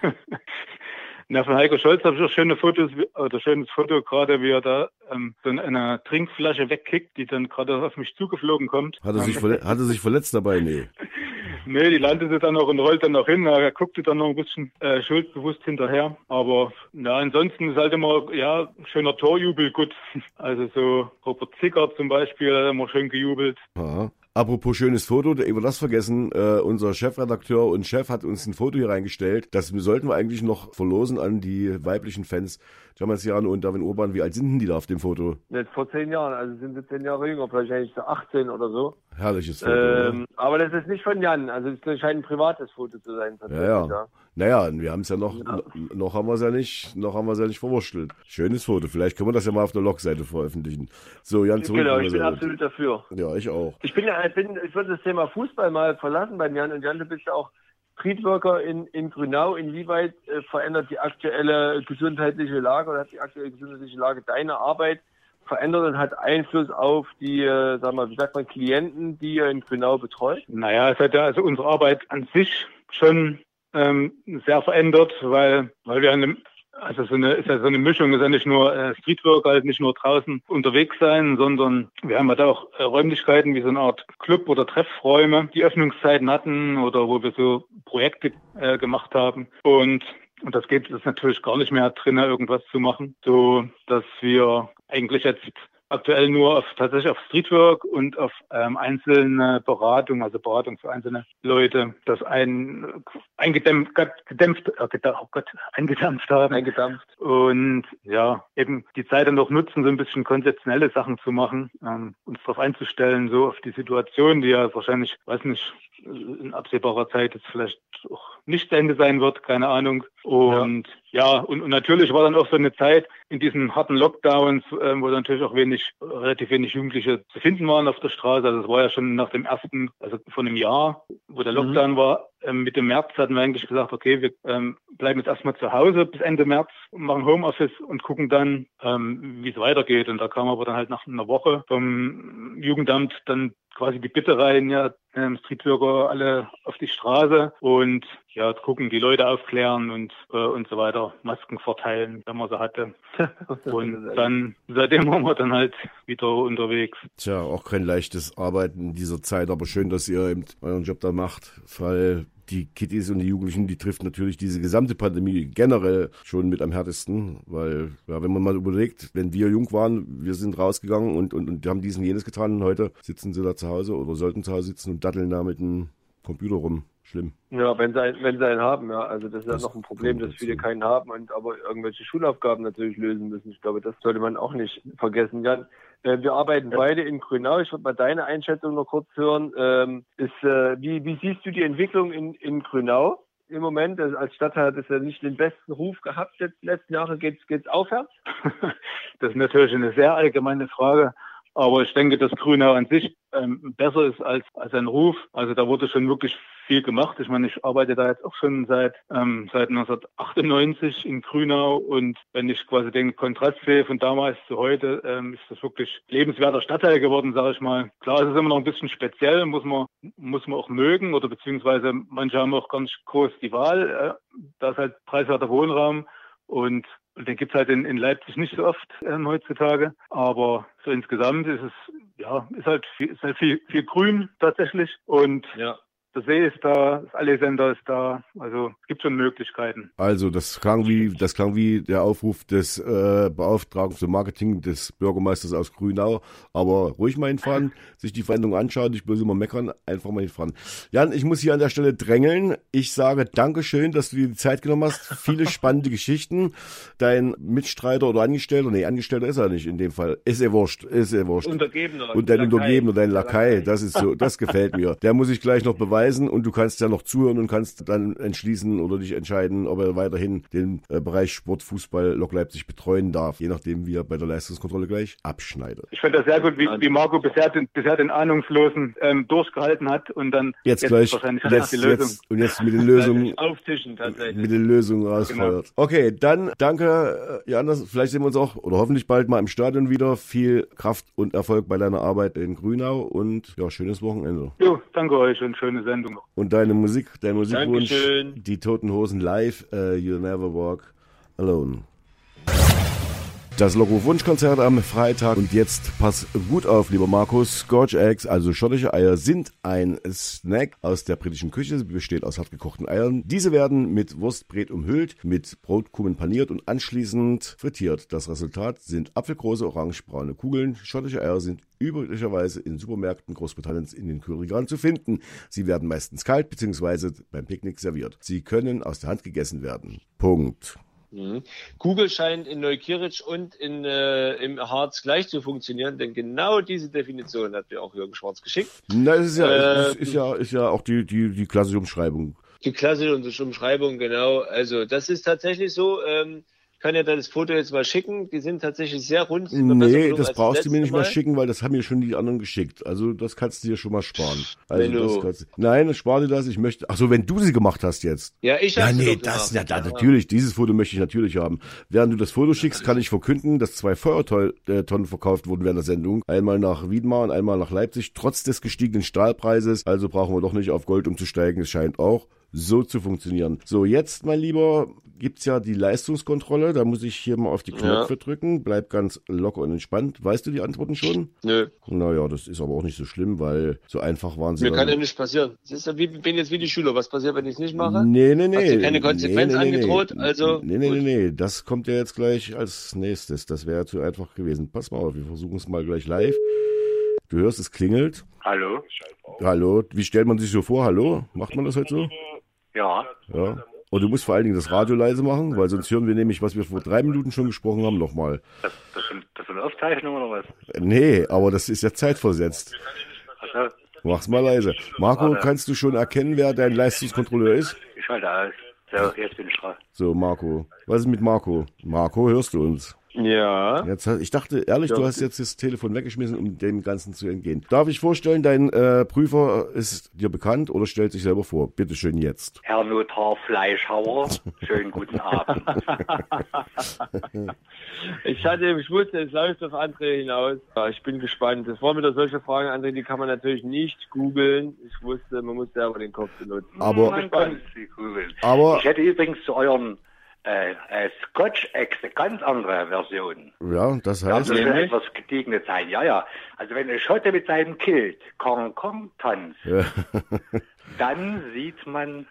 Na, von Heiko Scholz habe ich auch schöne Fotos, oder schönes Foto gerade, wie er da ähm, so eine Trinkflasche wegkickt, die dann gerade auf mich zugeflogen kommt. Hat er sich, verletzt, hat er sich verletzt dabei? Nee. nee, die landete dann noch und rollt dann noch hin. Er guckte dann noch ein bisschen äh, schuldbewusst hinterher. Aber ja, ansonsten ist halt immer, ja, schöner Torjubel, gut. Also so Robert Zicker zum Beispiel hat immer schön gejubelt. Aha. Apropos schönes Foto, über das vergessen, äh, unser Chefredakteur und Chef hat uns ein Foto hier reingestellt. Das sollten wir eigentlich noch verlosen an die weiblichen Fans. Jamasiano und Darwin Urban, wie alt sind denn die da auf dem Foto? Jetzt vor zehn Jahren, also sind sie zehn Jahre jünger, vielleicht eigentlich so 18 oder so. Herrliches Foto. Ähm, aber das ist nicht von Jan, also es scheint ein privates Foto zu sein. Ja, ja. ja. Naja, wir haben es ja noch, ja. noch haben wir es ja nicht, noch haben wir es ja nicht verwurschtelt. Schönes Foto. Vielleicht können wir das ja mal auf der Logseite veröffentlichen. So, Jan, zurück. Genau, ich bin absolut dafür. Ja, ich auch. Ich bin ja, ich bin, ich würde das Thema Fußball mal verlassen beim Jan und Jan, du bist ja auch Streetworker in, in Grünau. Inwieweit äh, verändert die aktuelle gesundheitliche Lage oder hat die aktuelle gesundheitliche Lage deine Arbeit verändert und hat Einfluss auf die, äh, sag mal, wie sagt man, Klienten, die ihr in Grünau betreut? Naja, es hat ja also unsere Arbeit an sich schon ähm, sehr verändert, weil, weil wir eine, also so eine, ist ja so eine Mischung, ist ja nicht nur äh, Streetwork, halt nicht nur draußen unterwegs sein, sondern wir haben halt auch äh, Räumlichkeiten wie so eine Art Club oder Treffräume, die Öffnungszeiten hatten oder wo wir so Projekte äh, gemacht haben. Und und das geht es natürlich gar nicht mehr drinnen, irgendwas zu machen, so dass wir eigentlich jetzt aktuell nur auf, tatsächlich auf Streetwork und auf ähm, einzelne Beratung, also Beratung für einzelne Leute, das ein eingedämpft, gedämpft, oh Gott, eingedämpft haben. Eingedampft. Und ja, eben die Zeit dann noch nutzen, so ein bisschen konzeptionelle Sachen zu machen, ähm, uns darauf einzustellen, so auf die Situation, die ja wahrscheinlich, weiß nicht, in absehbarer Zeit jetzt vielleicht auch nicht zu Ende sein wird, keine Ahnung. Und ja, ja und, und, natürlich war dann auch so eine Zeit in diesen harten Lockdowns, äh, wo natürlich auch wenig, relativ wenig Jugendliche zu finden waren auf der Straße. Also es war ja schon nach dem ersten, also von einem Jahr, wo der mhm. Lockdown mhm. war, ähm, Mitte März hatten wir eigentlich gesagt, okay, wir ähm, bleiben jetzt erstmal zu Hause bis Ende März, machen Homeoffice und gucken dann, ähm, wie es weitergeht. Und da kam aber dann halt nach einer Woche vom Jugendamt dann quasi die Bitte rein, ja, ähm, Streetworker alle auf die Straße und ja, gucken, die Leute aufklären und äh, und so weiter, Masken verteilen, wenn man sie hatte. und dann, seitdem waren wir dann halt wieder unterwegs. Tja, auch kein leichtes Arbeiten in dieser Zeit, aber schön, dass ihr eben euren Job da macht, weil die Kittys und die Jugendlichen, die trifft natürlich diese gesamte Pandemie generell schon mit am härtesten, weil, ja, wenn man mal überlegt, wenn wir jung waren, wir sind rausgegangen und, und, und haben dies und jenes getan und heute sitzen sie da zu Hause oder sollten zu Hause sitzen und datteln da mit dem Computer rum. Schlimm. Ja, wenn sie, einen, wenn sie einen haben, ja. Also das ist Das ja noch ein Problem, dass viele keinen haben und aber irgendwelche Schulaufgaben natürlich lösen müssen. Ich glaube, das sollte man auch nicht vergessen. Jan, wir arbeiten beide in Grünau. Ich würde mal deine Einschätzung noch kurz hören. Ähm, ist, äh, wie, wie siehst du die Entwicklung in, in Grünau? Im Moment, also als Stadtteil hat es ja nicht den besten Ruf gehabt. Jetzt, letzten Jahre geht's geht's aufwärts. Das ist natürlich eine sehr allgemeine Frage. Aber ich denke, dass Grünau an sich ähm, besser ist als, als ein Ruf. Also da wurde schon wirklich viel gemacht. Ich meine, ich arbeite da jetzt auch schon seit, ähm, seit 1998 in Grünau und wenn ich quasi den Kontrast sehe von damals zu heute, ähm, ist das wirklich lebenswerter Stadtteil geworden, sage ich mal. Klar, es ist immer noch ein bisschen speziell, muss man, muss man auch mögen oder beziehungsweise manche haben auch ganz groß die Wahl. Äh, da ist halt preiswerter Wohnraum und und den gibt's halt in, in Leipzig nicht so oft ähm, heutzutage. Aber so insgesamt ist es, ja, ist halt viel, ist halt viel, viel grün tatsächlich. Und Ja. Der See ist da, das Allesender ist da. Also es gibt schon Möglichkeiten. Also das klang wie das klang wie der Aufruf des äh, Beauftragten für Marketing des Bürgermeisters aus Grünau. Aber ruhig mal hinfahren, sich die Veränderung anschauen, nicht bloß immer meckern, einfach mal hinfahren. Jan, ich muss hier an der Stelle drängeln. Ich sage Dankeschön, dass du dir die Zeit genommen hast. Viele spannende Geschichten. Dein Mitstreiter oder Angestellter, nee, Angestellter ist er nicht in dem Fall. Ist er wurscht, ist er wurscht. Untergebener. Und dein Lakai. Untergebener, dein Lakai, das ist so, das gefällt mir. Der muss ich gleich noch beweisen und du kannst ja noch zuhören und kannst dann entschließen oder dich entscheiden, ob er weiterhin den äh, Bereich Sport, Fußball, Lok Leipzig betreuen darf, je nachdem, wie er bei der Leistungskontrolle gleich abschneidet. Ich finde das sehr gut, wie, wie Marco bisher den, bisher den Ahnungslosen ähm, durchgehalten hat und dann Jetzt, gleich, wahrscheinlich jetzt, die Lösung. jetzt, und jetzt mit den Lösungen, Auftischen tatsächlich. mit den Lösungen rausfeuert. Okay, dann danke, äh, Jan, vielleicht sehen wir uns auch oder hoffentlich bald mal im Stadion wieder. Viel Kraft und Erfolg bei deiner Arbeit in Grünau und ja, schönes Wochenende. Jo, danke euch und schöne Sendung. Und deine Musik, dein Musikwunsch, Dankeschön. die Toten Hosen live, äh, You'll Never Walk Alone. Das Logo Wunschkonzert am Freitag. Und jetzt pass gut auf, lieber Markus. Scotch Eggs, also schottische Eier, sind ein Snack aus der britischen Küche. Sie besteht aus hartgekochten Eiern. Diese werden mit Wurstbret umhüllt, mit Brotkrumen paniert und anschließend frittiert. Das Resultat sind apfelgroße orangebraune Kugeln. Schottische Eier sind üblicherweise in Supermärkten Großbritanniens in den Kühlregalen zu finden. Sie werden meistens kalt bzw. beim Picknick serviert. Sie können aus der Hand gegessen werden. Punkt. Mhm. Kugel scheint in Neukirch und in, äh, im Harz gleich zu funktionieren, denn genau diese Definition hat mir auch Jürgen Schwarz geschickt. Na, es ist ja, Äh, es ist ja, ist ja auch die, die, die klassische Umschreibung. Die klassische Umschreibung, genau. Also das ist tatsächlich so. Ähm, kann ja das Foto jetzt mal schicken. Die sind tatsächlich sehr rund. Nee, das brauchst du mir nicht mal schicken, weil das haben mir schon die anderen geschickt. Also das kannst du dir schon mal sparen. Also du- das kannst, nein, spar dir das. Ich möchte. Ach so, wenn du sie gemacht hast jetzt. Ja, ich Ja, hab's nee, das, gemacht. ja, da, natürlich, dieses Foto möchte ich natürlich haben. Während du das Foto schickst, kann ich verkünden, dass zwei Feuertonnen verkauft wurden während der Sendung. Einmal nach Wiedmar und einmal nach Leipzig, trotz des gestiegenen Stahlpreises. Also brauchen wir doch nicht auf Gold umzusteigen. Es scheint auch so zu funktionieren. So, jetzt, mein Lieber, gibt's ja die Leistungskontrolle. Da muss ich hier mal auf die Knöpfe drücken. Bleib ganz locker und entspannt. Weißt du die Antworten schon? Nö, Naja, das ist aber auch nicht so schlimm, weil so einfach waren sie mir dann- kann ja nichts passieren. Das ist ja wie, bin jetzt wie die Schüler. Was passiert, wenn ich es nicht mache? Nee, nee, nee. Hast du keine Konsequenz nee, nee, nee, angedroht? Nee. Also, Nee, nee, nee, gut. nee. Das kommt ja jetzt gleich als nächstes. Das wäre zu einfach gewesen. Pass mal auf, wir versuchen es mal gleich live. Du hörst, es klingelt. Hallo? Hallo. Wie stellt man sich so vor? Hallo? Macht man das heute so? Ja. Ja. Und du musst vor allen Dingen das Radio leise machen, weil sonst hören wir nämlich, was wir vor drei Minuten schon gesprochen haben, nochmal. Das, das, sind, das sind Aufzeichnungen oder was? Nee, aber das ist ja zeitversetzt. Also, Mach's mal leise. Marco, kannst du schon erkennen, wer dein Leistungskontrolleur ist? ich schalte aus. So, jetzt bin ich dran. So, Marco. Was ist mit Marco? Marco, hörst du uns? Ja. Jetzt, ich dachte ehrlich, du hast jetzt das Telefon weggeschmissen, um dem Ganzen zu entgehen. Darf ich vorstellen, dein äh, Prüfer ist dir bekannt oder stellt sich selber vor? Bitte schön jetzt. Herr Notar Fleischhauer, schönen guten Abend. Ich hatte, ich wusste, es läuft auf André hinaus. Ja, ich bin gespannt. Das waren wieder solche Fragen, André, die kann man natürlich nicht googeln. Ich wusste, man muss selber den Kopf benutzen. Aber, Man kann sie googeln. aber, Ich hätte übrigens zu euren äh, äh, Scotch-Eggs eine ganz andere Version. ja, das Das heißt, muss ja etwas gediegene sein. Ja, ja. Also wenn ein Schotte mit seinem Kilt Kong Kong tanzt, Ja. dann sieht man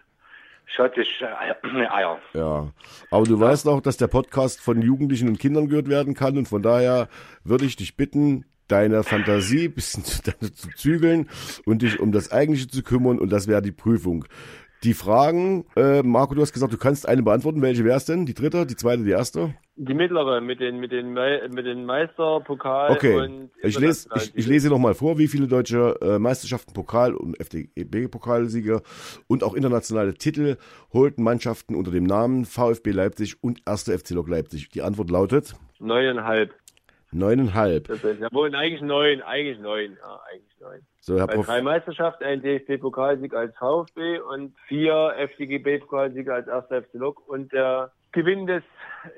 schottische Eier. Ja, aber du weißt auch, dass der Podcast von Jugendlichen und Kindern gehört werden kann und von daher würde ich dich bitten, deine Fantasie ein bisschen zu, zu zügeln und dich um das Eigentliche zu kümmern und das wäre die Prüfung. Die Fragen, äh, Marco, du hast gesagt, du kannst eine beantworten. Welche wäre es denn? Die dritte, die zweite, die erste? Die mittlere mit den mit den Me- mit den Meister, Pokal Okay, und ich lese, ich, ich lese noch mal vor, wie viele deutsche äh, Meisterschaften, Pokal und FDP-Pokalsieger und auch internationale Titel holten Mannschaften unter dem Namen VfB Leipzig und 1. FC Lok Leipzig. Die Antwort lautet neuneinhalb. Neuneinhalb. Das ist, jawohl, eigentlich neun, eigentlich neun, ja, eigentlich neun. So, Herr Prof. drei Meisterschaften, ein DFB-Pokalsieg als VfB und vier FDGB-Pokalsiege als 1. FC Lok und der Gewinn des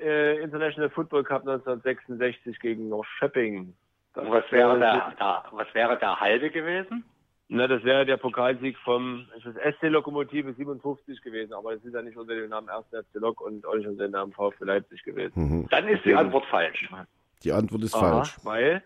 äh, International Football Cup 1966 gegen Norrköping. Was wäre der, der, was wäre der halbe gewesen? Na, das wäre der Pokalsieg vom SC Lokomotive 57 gewesen, aber das ist ja nicht unter dem Namen 1. FC Lok und auch nicht unter dem Namen VfB Leipzig gewesen. Mhm. Dann ist die Antwort falsch. Die Antwort ist Aha, falsch. Weil?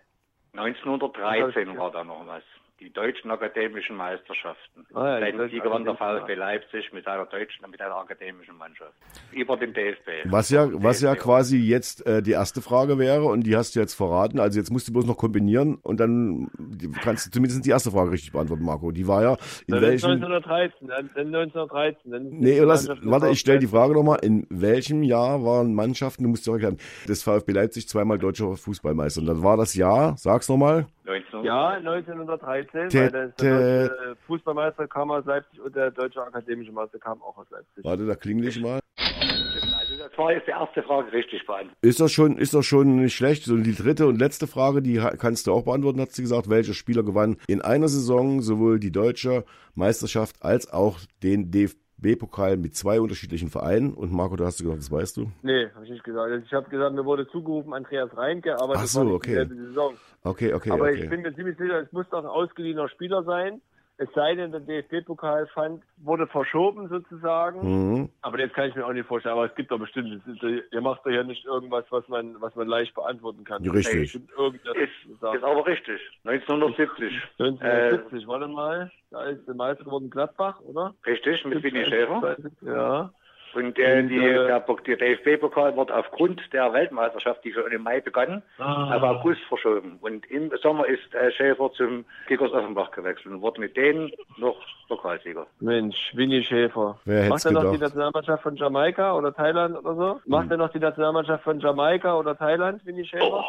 1913 war da noch was. Die deutschen akademischen Meisterschaften. Ah, ja, deutschen die gewann der akademischen VfB Leipzig mit einer deutschen, mit einer akademischen Mannschaft. Über den DFB. Was ja, was ja DFB. quasi jetzt äh, die erste Frage wäre und die hast du jetzt verraten. Also jetzt musst du bloß noch kombinieren und dann kannst du zumindest die erste Frage richtig beantworten, Marco. Die war ja in Dann welchem 1913, dann, dann 1913. Dann Nee, die lass, warte, ich stelle die Frage nochmal. In welchem Jahr waren Mannschaften, du musst dir erklären, des VfB Leipzig zweimal deutscher Fußballmeister? Und dann war das Jahr, sag's nochmal. 19 Ja, 1913, Tä- weil das, der deutsche Fußballmeister kam aus Leipzig und der deutsche akademische Meister kam auch aus Leipzig. Warte, da klingel ich mal. Also das war jetzt die erste Frage richtig beantwortet. Ist das schon, ist das schon nicht schlecht? So, die dritte und letzte Frage, die kannst du auch beantworten, hat sie gesagt. Welcher Spieler gewann in einer Saison sowohl die deutsche Meisterschaft als auch den DFB-Pokal mit zwei unterschiedlichen Vereinen? Und Marco, du hast gesagt, das weißt du. Nee, habe ich nicht gesagt. Also Ich habe gesagt, mir wurde zugerufen Andreas Reinke, aber Ach das so, war nicht okay. dieselbe Saison. Okay, okay, aber okay. ich bin mir ziemlich sicher, es muss doch ein ausgeliehener Spieler sein. Es sei denn, der DFB-Pokal fand, wurde verschoben sozusagen. Mhm. Aber das kann ich mir auch nicht vorstellen. Aber es gibt doch bestimmt, es ist, ihr macht doch ja nicht irgendwas, was man, was man leicht beantworten kann. Richtig. Irgendwas Ist, ist aber richtig. 1970. 1970, warte mal. Da ist der Meister geworden Gladbach, oder? Richtig, mit Winnie Schäfer. Ja. Und äh, Und, die, äh, der, der DFB-Pokal wird aufgrund der Weltmeisterschaft, die schon im Mai begann, Ah. auf August verschoben. Und im Sommer ist äh, Schäfer zum Kickers Offenbach gewechselt und wurde mit denen noch Pokalsieger. Mensch, Winnie Schäfer. Wer Macht er noch die? Nationalmannschaft von Jamaika oder Thailand oder so? Macht er noch die Nationalmannschaft von Jamaika oder Thailand, Winnie Schäfer?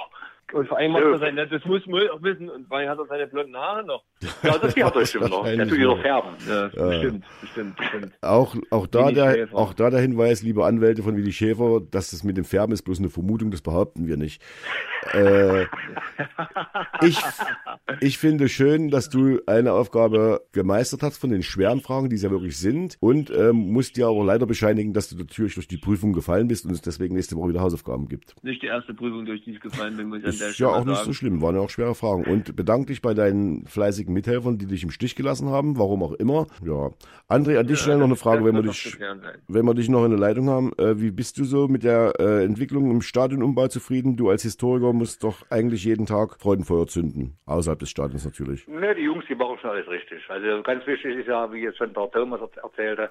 Und vor allem macht er sein, das muss man auch wissen, und vor allem hat er seine blonden Haare noch. Ja, das hat er bestimmt noch. Der tut noch. färben. Ja, bestimmt, bestimmt, bestimmt. Auch, auch, da der, auch da der Hinweis, liebe Anwälte von Willi Schäfer, dass das mit dem Färben ist bloß eine Vermutung, das behaupten wir nicht. Äh, ich, ich finde schön, dass du eine Aufgabe gemeistert hast von den schweren Fragen, die es ja wirklich sind, und ähm, musst dir aber leider bescheinigen, dass du natürlich durch die Prüfung gefallen bist und es deswegen nächste Woche wieder Hausaufgaben gibt. Nicht die erste Prüfung, durch die ich gefallen bin, muss ich ja auch nicht so sagen. schlimm, waren ja auch schwere Fragen. Und bedank dich bei deinen fleißigen Mithelfern, die dich im Stich gelassen haben, warum auch immer. Ja. André, an dich schnell noch eine Frage, wenn wir dich wenn wir dich noch in der Leitung haben, äh, wie bist du so mit der äh, Entwicklung im Stadionumbau zufrieden? Du als Historiker musst doch eigentlich jeden Tag Freudenfeuer zünden, außerhalb des Stadions natürlich. Ne, die Jungs, die machen schon alles richtig. Also ganz wichtig ist ja, wie jetzt schon der Thomas er- erzählte,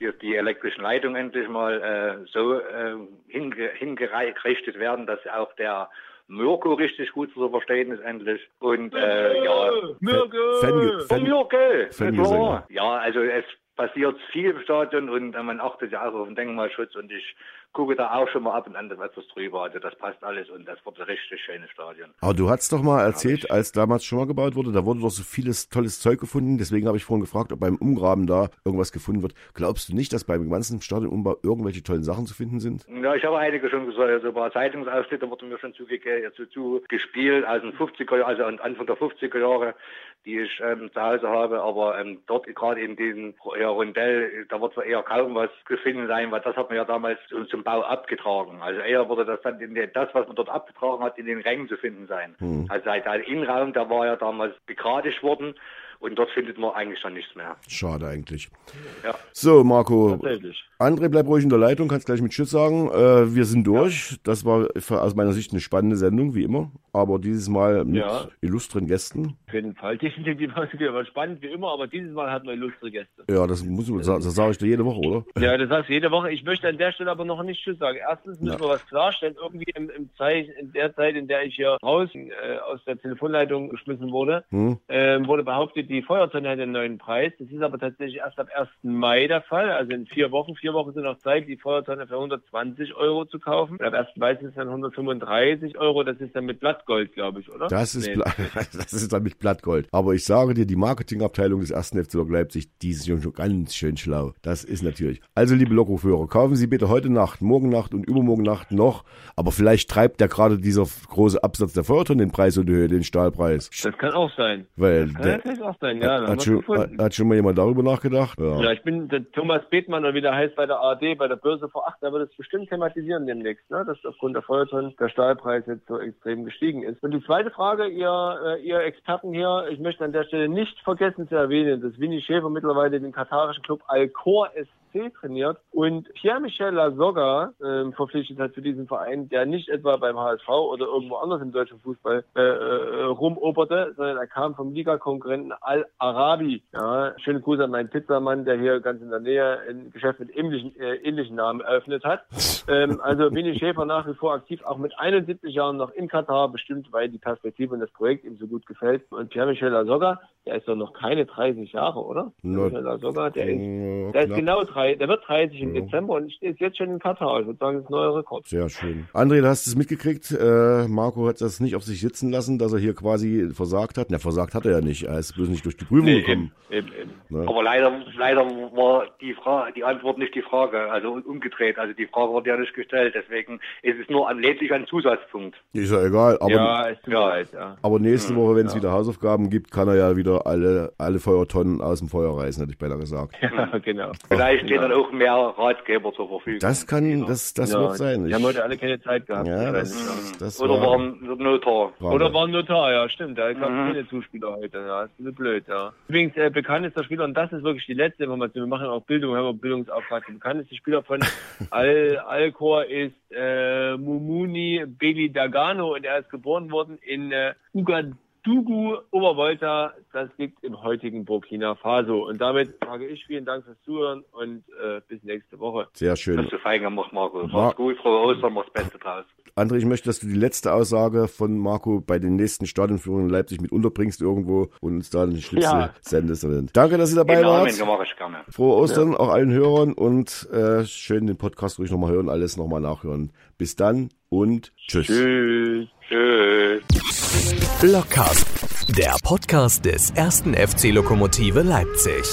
die, die elektrischen Leitungen endlich mal äh, so äh, hinge, hingerichtet werden, dass auch der Mirko richtig gut zu verstehen ist endlich. Und äh, ja, Mirko! Fan, Fan, Mirko! Klar. Ja, also es passiert viel im Stadion und äh, man achtet ja auch auf den Denkmalschutz und ich gucke da auch schon mal ab und an etwas drüber. Also das passt alles und das wird ein richtig schönes Stadion. aber du hast doch mal erzählt, als damals schon mal gebaut wurde, da wurde doch so vieles tolles Zeug gefunden. Deswegen habe ich vorhin gefragt, ob beim Umgraben da irgendwas gefunden wird. Glaubst du nicht, dass beim ganzen Stadionumbau irgendwelche tollen Sachen zu finden sind? Ja, ich habe einige schon gesagt, so ein paar Zeitungsausschnitte wurden mir schon zugege zu, zu gespielt, aus den 50er Jahren, also Anfang der 50er Jahre, die ich ähm, zu Hause habe, aber ähm, dort gerade in diesem ja, Rondell, da wird zwar eher kaum was zu finden sein, weil das hat man ja damals zum, zum Bau abgetragen. Also eher wurde das dann in den, das, was man dort abgetragen hat, in den Rängen zu finden sein. Also der, der Innenraum, der war ja damals begradigt worden Und dort findet man eigentlich schon nichts mehr. Schade eigentlich. Ja. So, Marco. André, bleib ruhig in der Leitung, kannst gleich mit Tschüss sagen. Äh, wir sind durch. Das war aus meiner Sicht eine spannende Sendung, wie immer. Aber dieses Mal mit Ja. illustren Gästen. Auf jeden Fall. Definitiv war spannend wie immer, aber dieses Mal hatten wir illustre Gäste. Ja, das muss das sage ich dir jede Woche, oder? Ja, das sagst du jede Woche. Ich möchte an der Stelle aber noch nicht Tschüss sagen. Erstens müssen Ja. wir was klarstellen. Irgendwie im, im Zeit, in der Zeit, in der ich hier raus äh, aus der Telefonleitung geschmissen wurde, Hm? ähm, wurde behauptet, die Feuertonne hätte einen neuen Preis. Das ist aber tatsächlich erst ab 1. Mai der Fall. Also in vier Wochen. Vier Wochen sind noch Zeit, die Feuertonne für 120 Euro zu kaufen. Und ab 1. Mai sind es dann 135 Euro. Das ist dann mit Blattgold, glaube ich, oder? Das ist, Nee. Das ist dann mit Blattgold. Aber ich sage dir, die Marketingabteilung des ersten FC Lok Leipzig, die ist schon ganz schön schlau. Das ist natürlich. Also, liebe Lokführer, kaufen Sie bitte heute Nacht, morgen Nacht und übermorgen Nacht noch. Aber vielleicht treibt ja gerade dieser große Absatz der Feuertonne den Preis und die Höhe, den Stahlpreis. Das kann auch sein. Weil Kann der, natürlich auch sein, ja. Da hat, wir schon, hat schon mal jemand darüber nachgedacht? Ja. Ja, ich bin der Thomas Bethmann oder wie der heißt bei der ARD, bei der Börse vor acht, der wird es bestimmt thematisieren demnächst, ne? dass aufgrund der Feuertonnen der Stahlpreis jetzt so extrem gestiegen ist. Und die zweite Frage, ihr, äh, ihr Experten hier, ich möchte an der Stelle nicht vergessen zu erwähnen, dass Winnie Schäfer mittlerweile den katarischen Club Alcor Trainiert und Pierre-Michel Lasogga ähm, verpflichtet hat für diesen Verein, der nicht etwa beim HSV oder irgendwo anders im deutschen Fußball äh, äh, rumoberte, sondern er kam vom Ligakonkurrenten Al-Arabi. Ja, schöne Grüße an meinen Pizzamann, der hier ganz in der Nähe ein Geschäft mit ähnlichen, äh, ähnlichen Namen eröffnet hat. ähm, also Winnie Schäfer nach wie vor aktiv, auch mit 71 Jahren noch in Katar, bestimmt, weil die Perspektive und das Projekt ihm so gut gefällt. Und Pierre-Michel Lasogga, der ist doch noch keine 30 Jahre, oder? Na, Pierre-Michel Lasogga, der ist Ja, der ist genau drei, der wird 30 im Ja. Dezember und ist jetzt schon in Katar. Ich würde sagen, das ist ein neuer Rekord. Sehr schön. André, du hast es mitgekriegt. Äh, Marco hat das nicht auf sich sitzen lassen, dass er hier quasi versagt hat. Na, versagt hat er ja nicht. Er ist bloß nicht durch die Prüfung gekommen. eben, eben. Ne? Aber leider, leider war die Frage, die Antwort nicht die Frage, also umgedreht. Also die Frage wurde ja nicht gestellt. Deswegen ist es nur an, lediglich ein Zusatzpunkt. Ist ja egal. Aber, ja, tut mir Ja. ja. aber nächste Woche, wenn es wieder Hausaufgaben gibt, kann er ja wieder alle, alle Feuertonnen aus dem Feuer reißen, hätte ich beinahe gesagt. Ja, genau. Vielleicht stehen genau. dann auch mehr Ratgeber zur Verfügung. Das kann, das, das ja, wird sein. Die Ich, haben heute alle keine Zeit gehabt. ja, das, das Oder war, waren Notar. war Oder war ein Notar, ja, stimmt. Da gab es Mhm. keine Zuspieler heute. Ja, ist ein bisschen blöd, ja. Übrigens, äh, bekanntester Spieler, und das ist wirklich die letzte Information, wir machen auch Bildung, wir haben auch Bildungsauftrag. Der bekannteste Spieler von Al Alcor ist äh, Mumuni Beli Dagano und er ist geboren worden in äh, Ouagadougou, Obervolta. Das liegt im heutigen Burkina Faso. Und damit sage ich vielen Dank fürs Zuhören und äh, bis nächste Woche. sehr schön. Dass du fein gemacht, Marco. Mar- Mach's gut, frohe Ostern, mach's Beste draus. André, ich möchte, dass du die letzte Aussage von Marco bei den nächsten Stadionführungen in Leipzig mit unterbringst irgendwo und uns da einen Schlüssel Ja. sendest. Danke, dass ihr dabei Genau, wart. mache ich gerne. Frohe Ostern auch allen Hörern und äh, schön den Podcast ruhig nochmal hören, alles nochmal nachhören. Bis dann und tschüss. Tschüss. Tschüss. Blockcast, der Podcast des ersten FC Lokomotive Leipzig.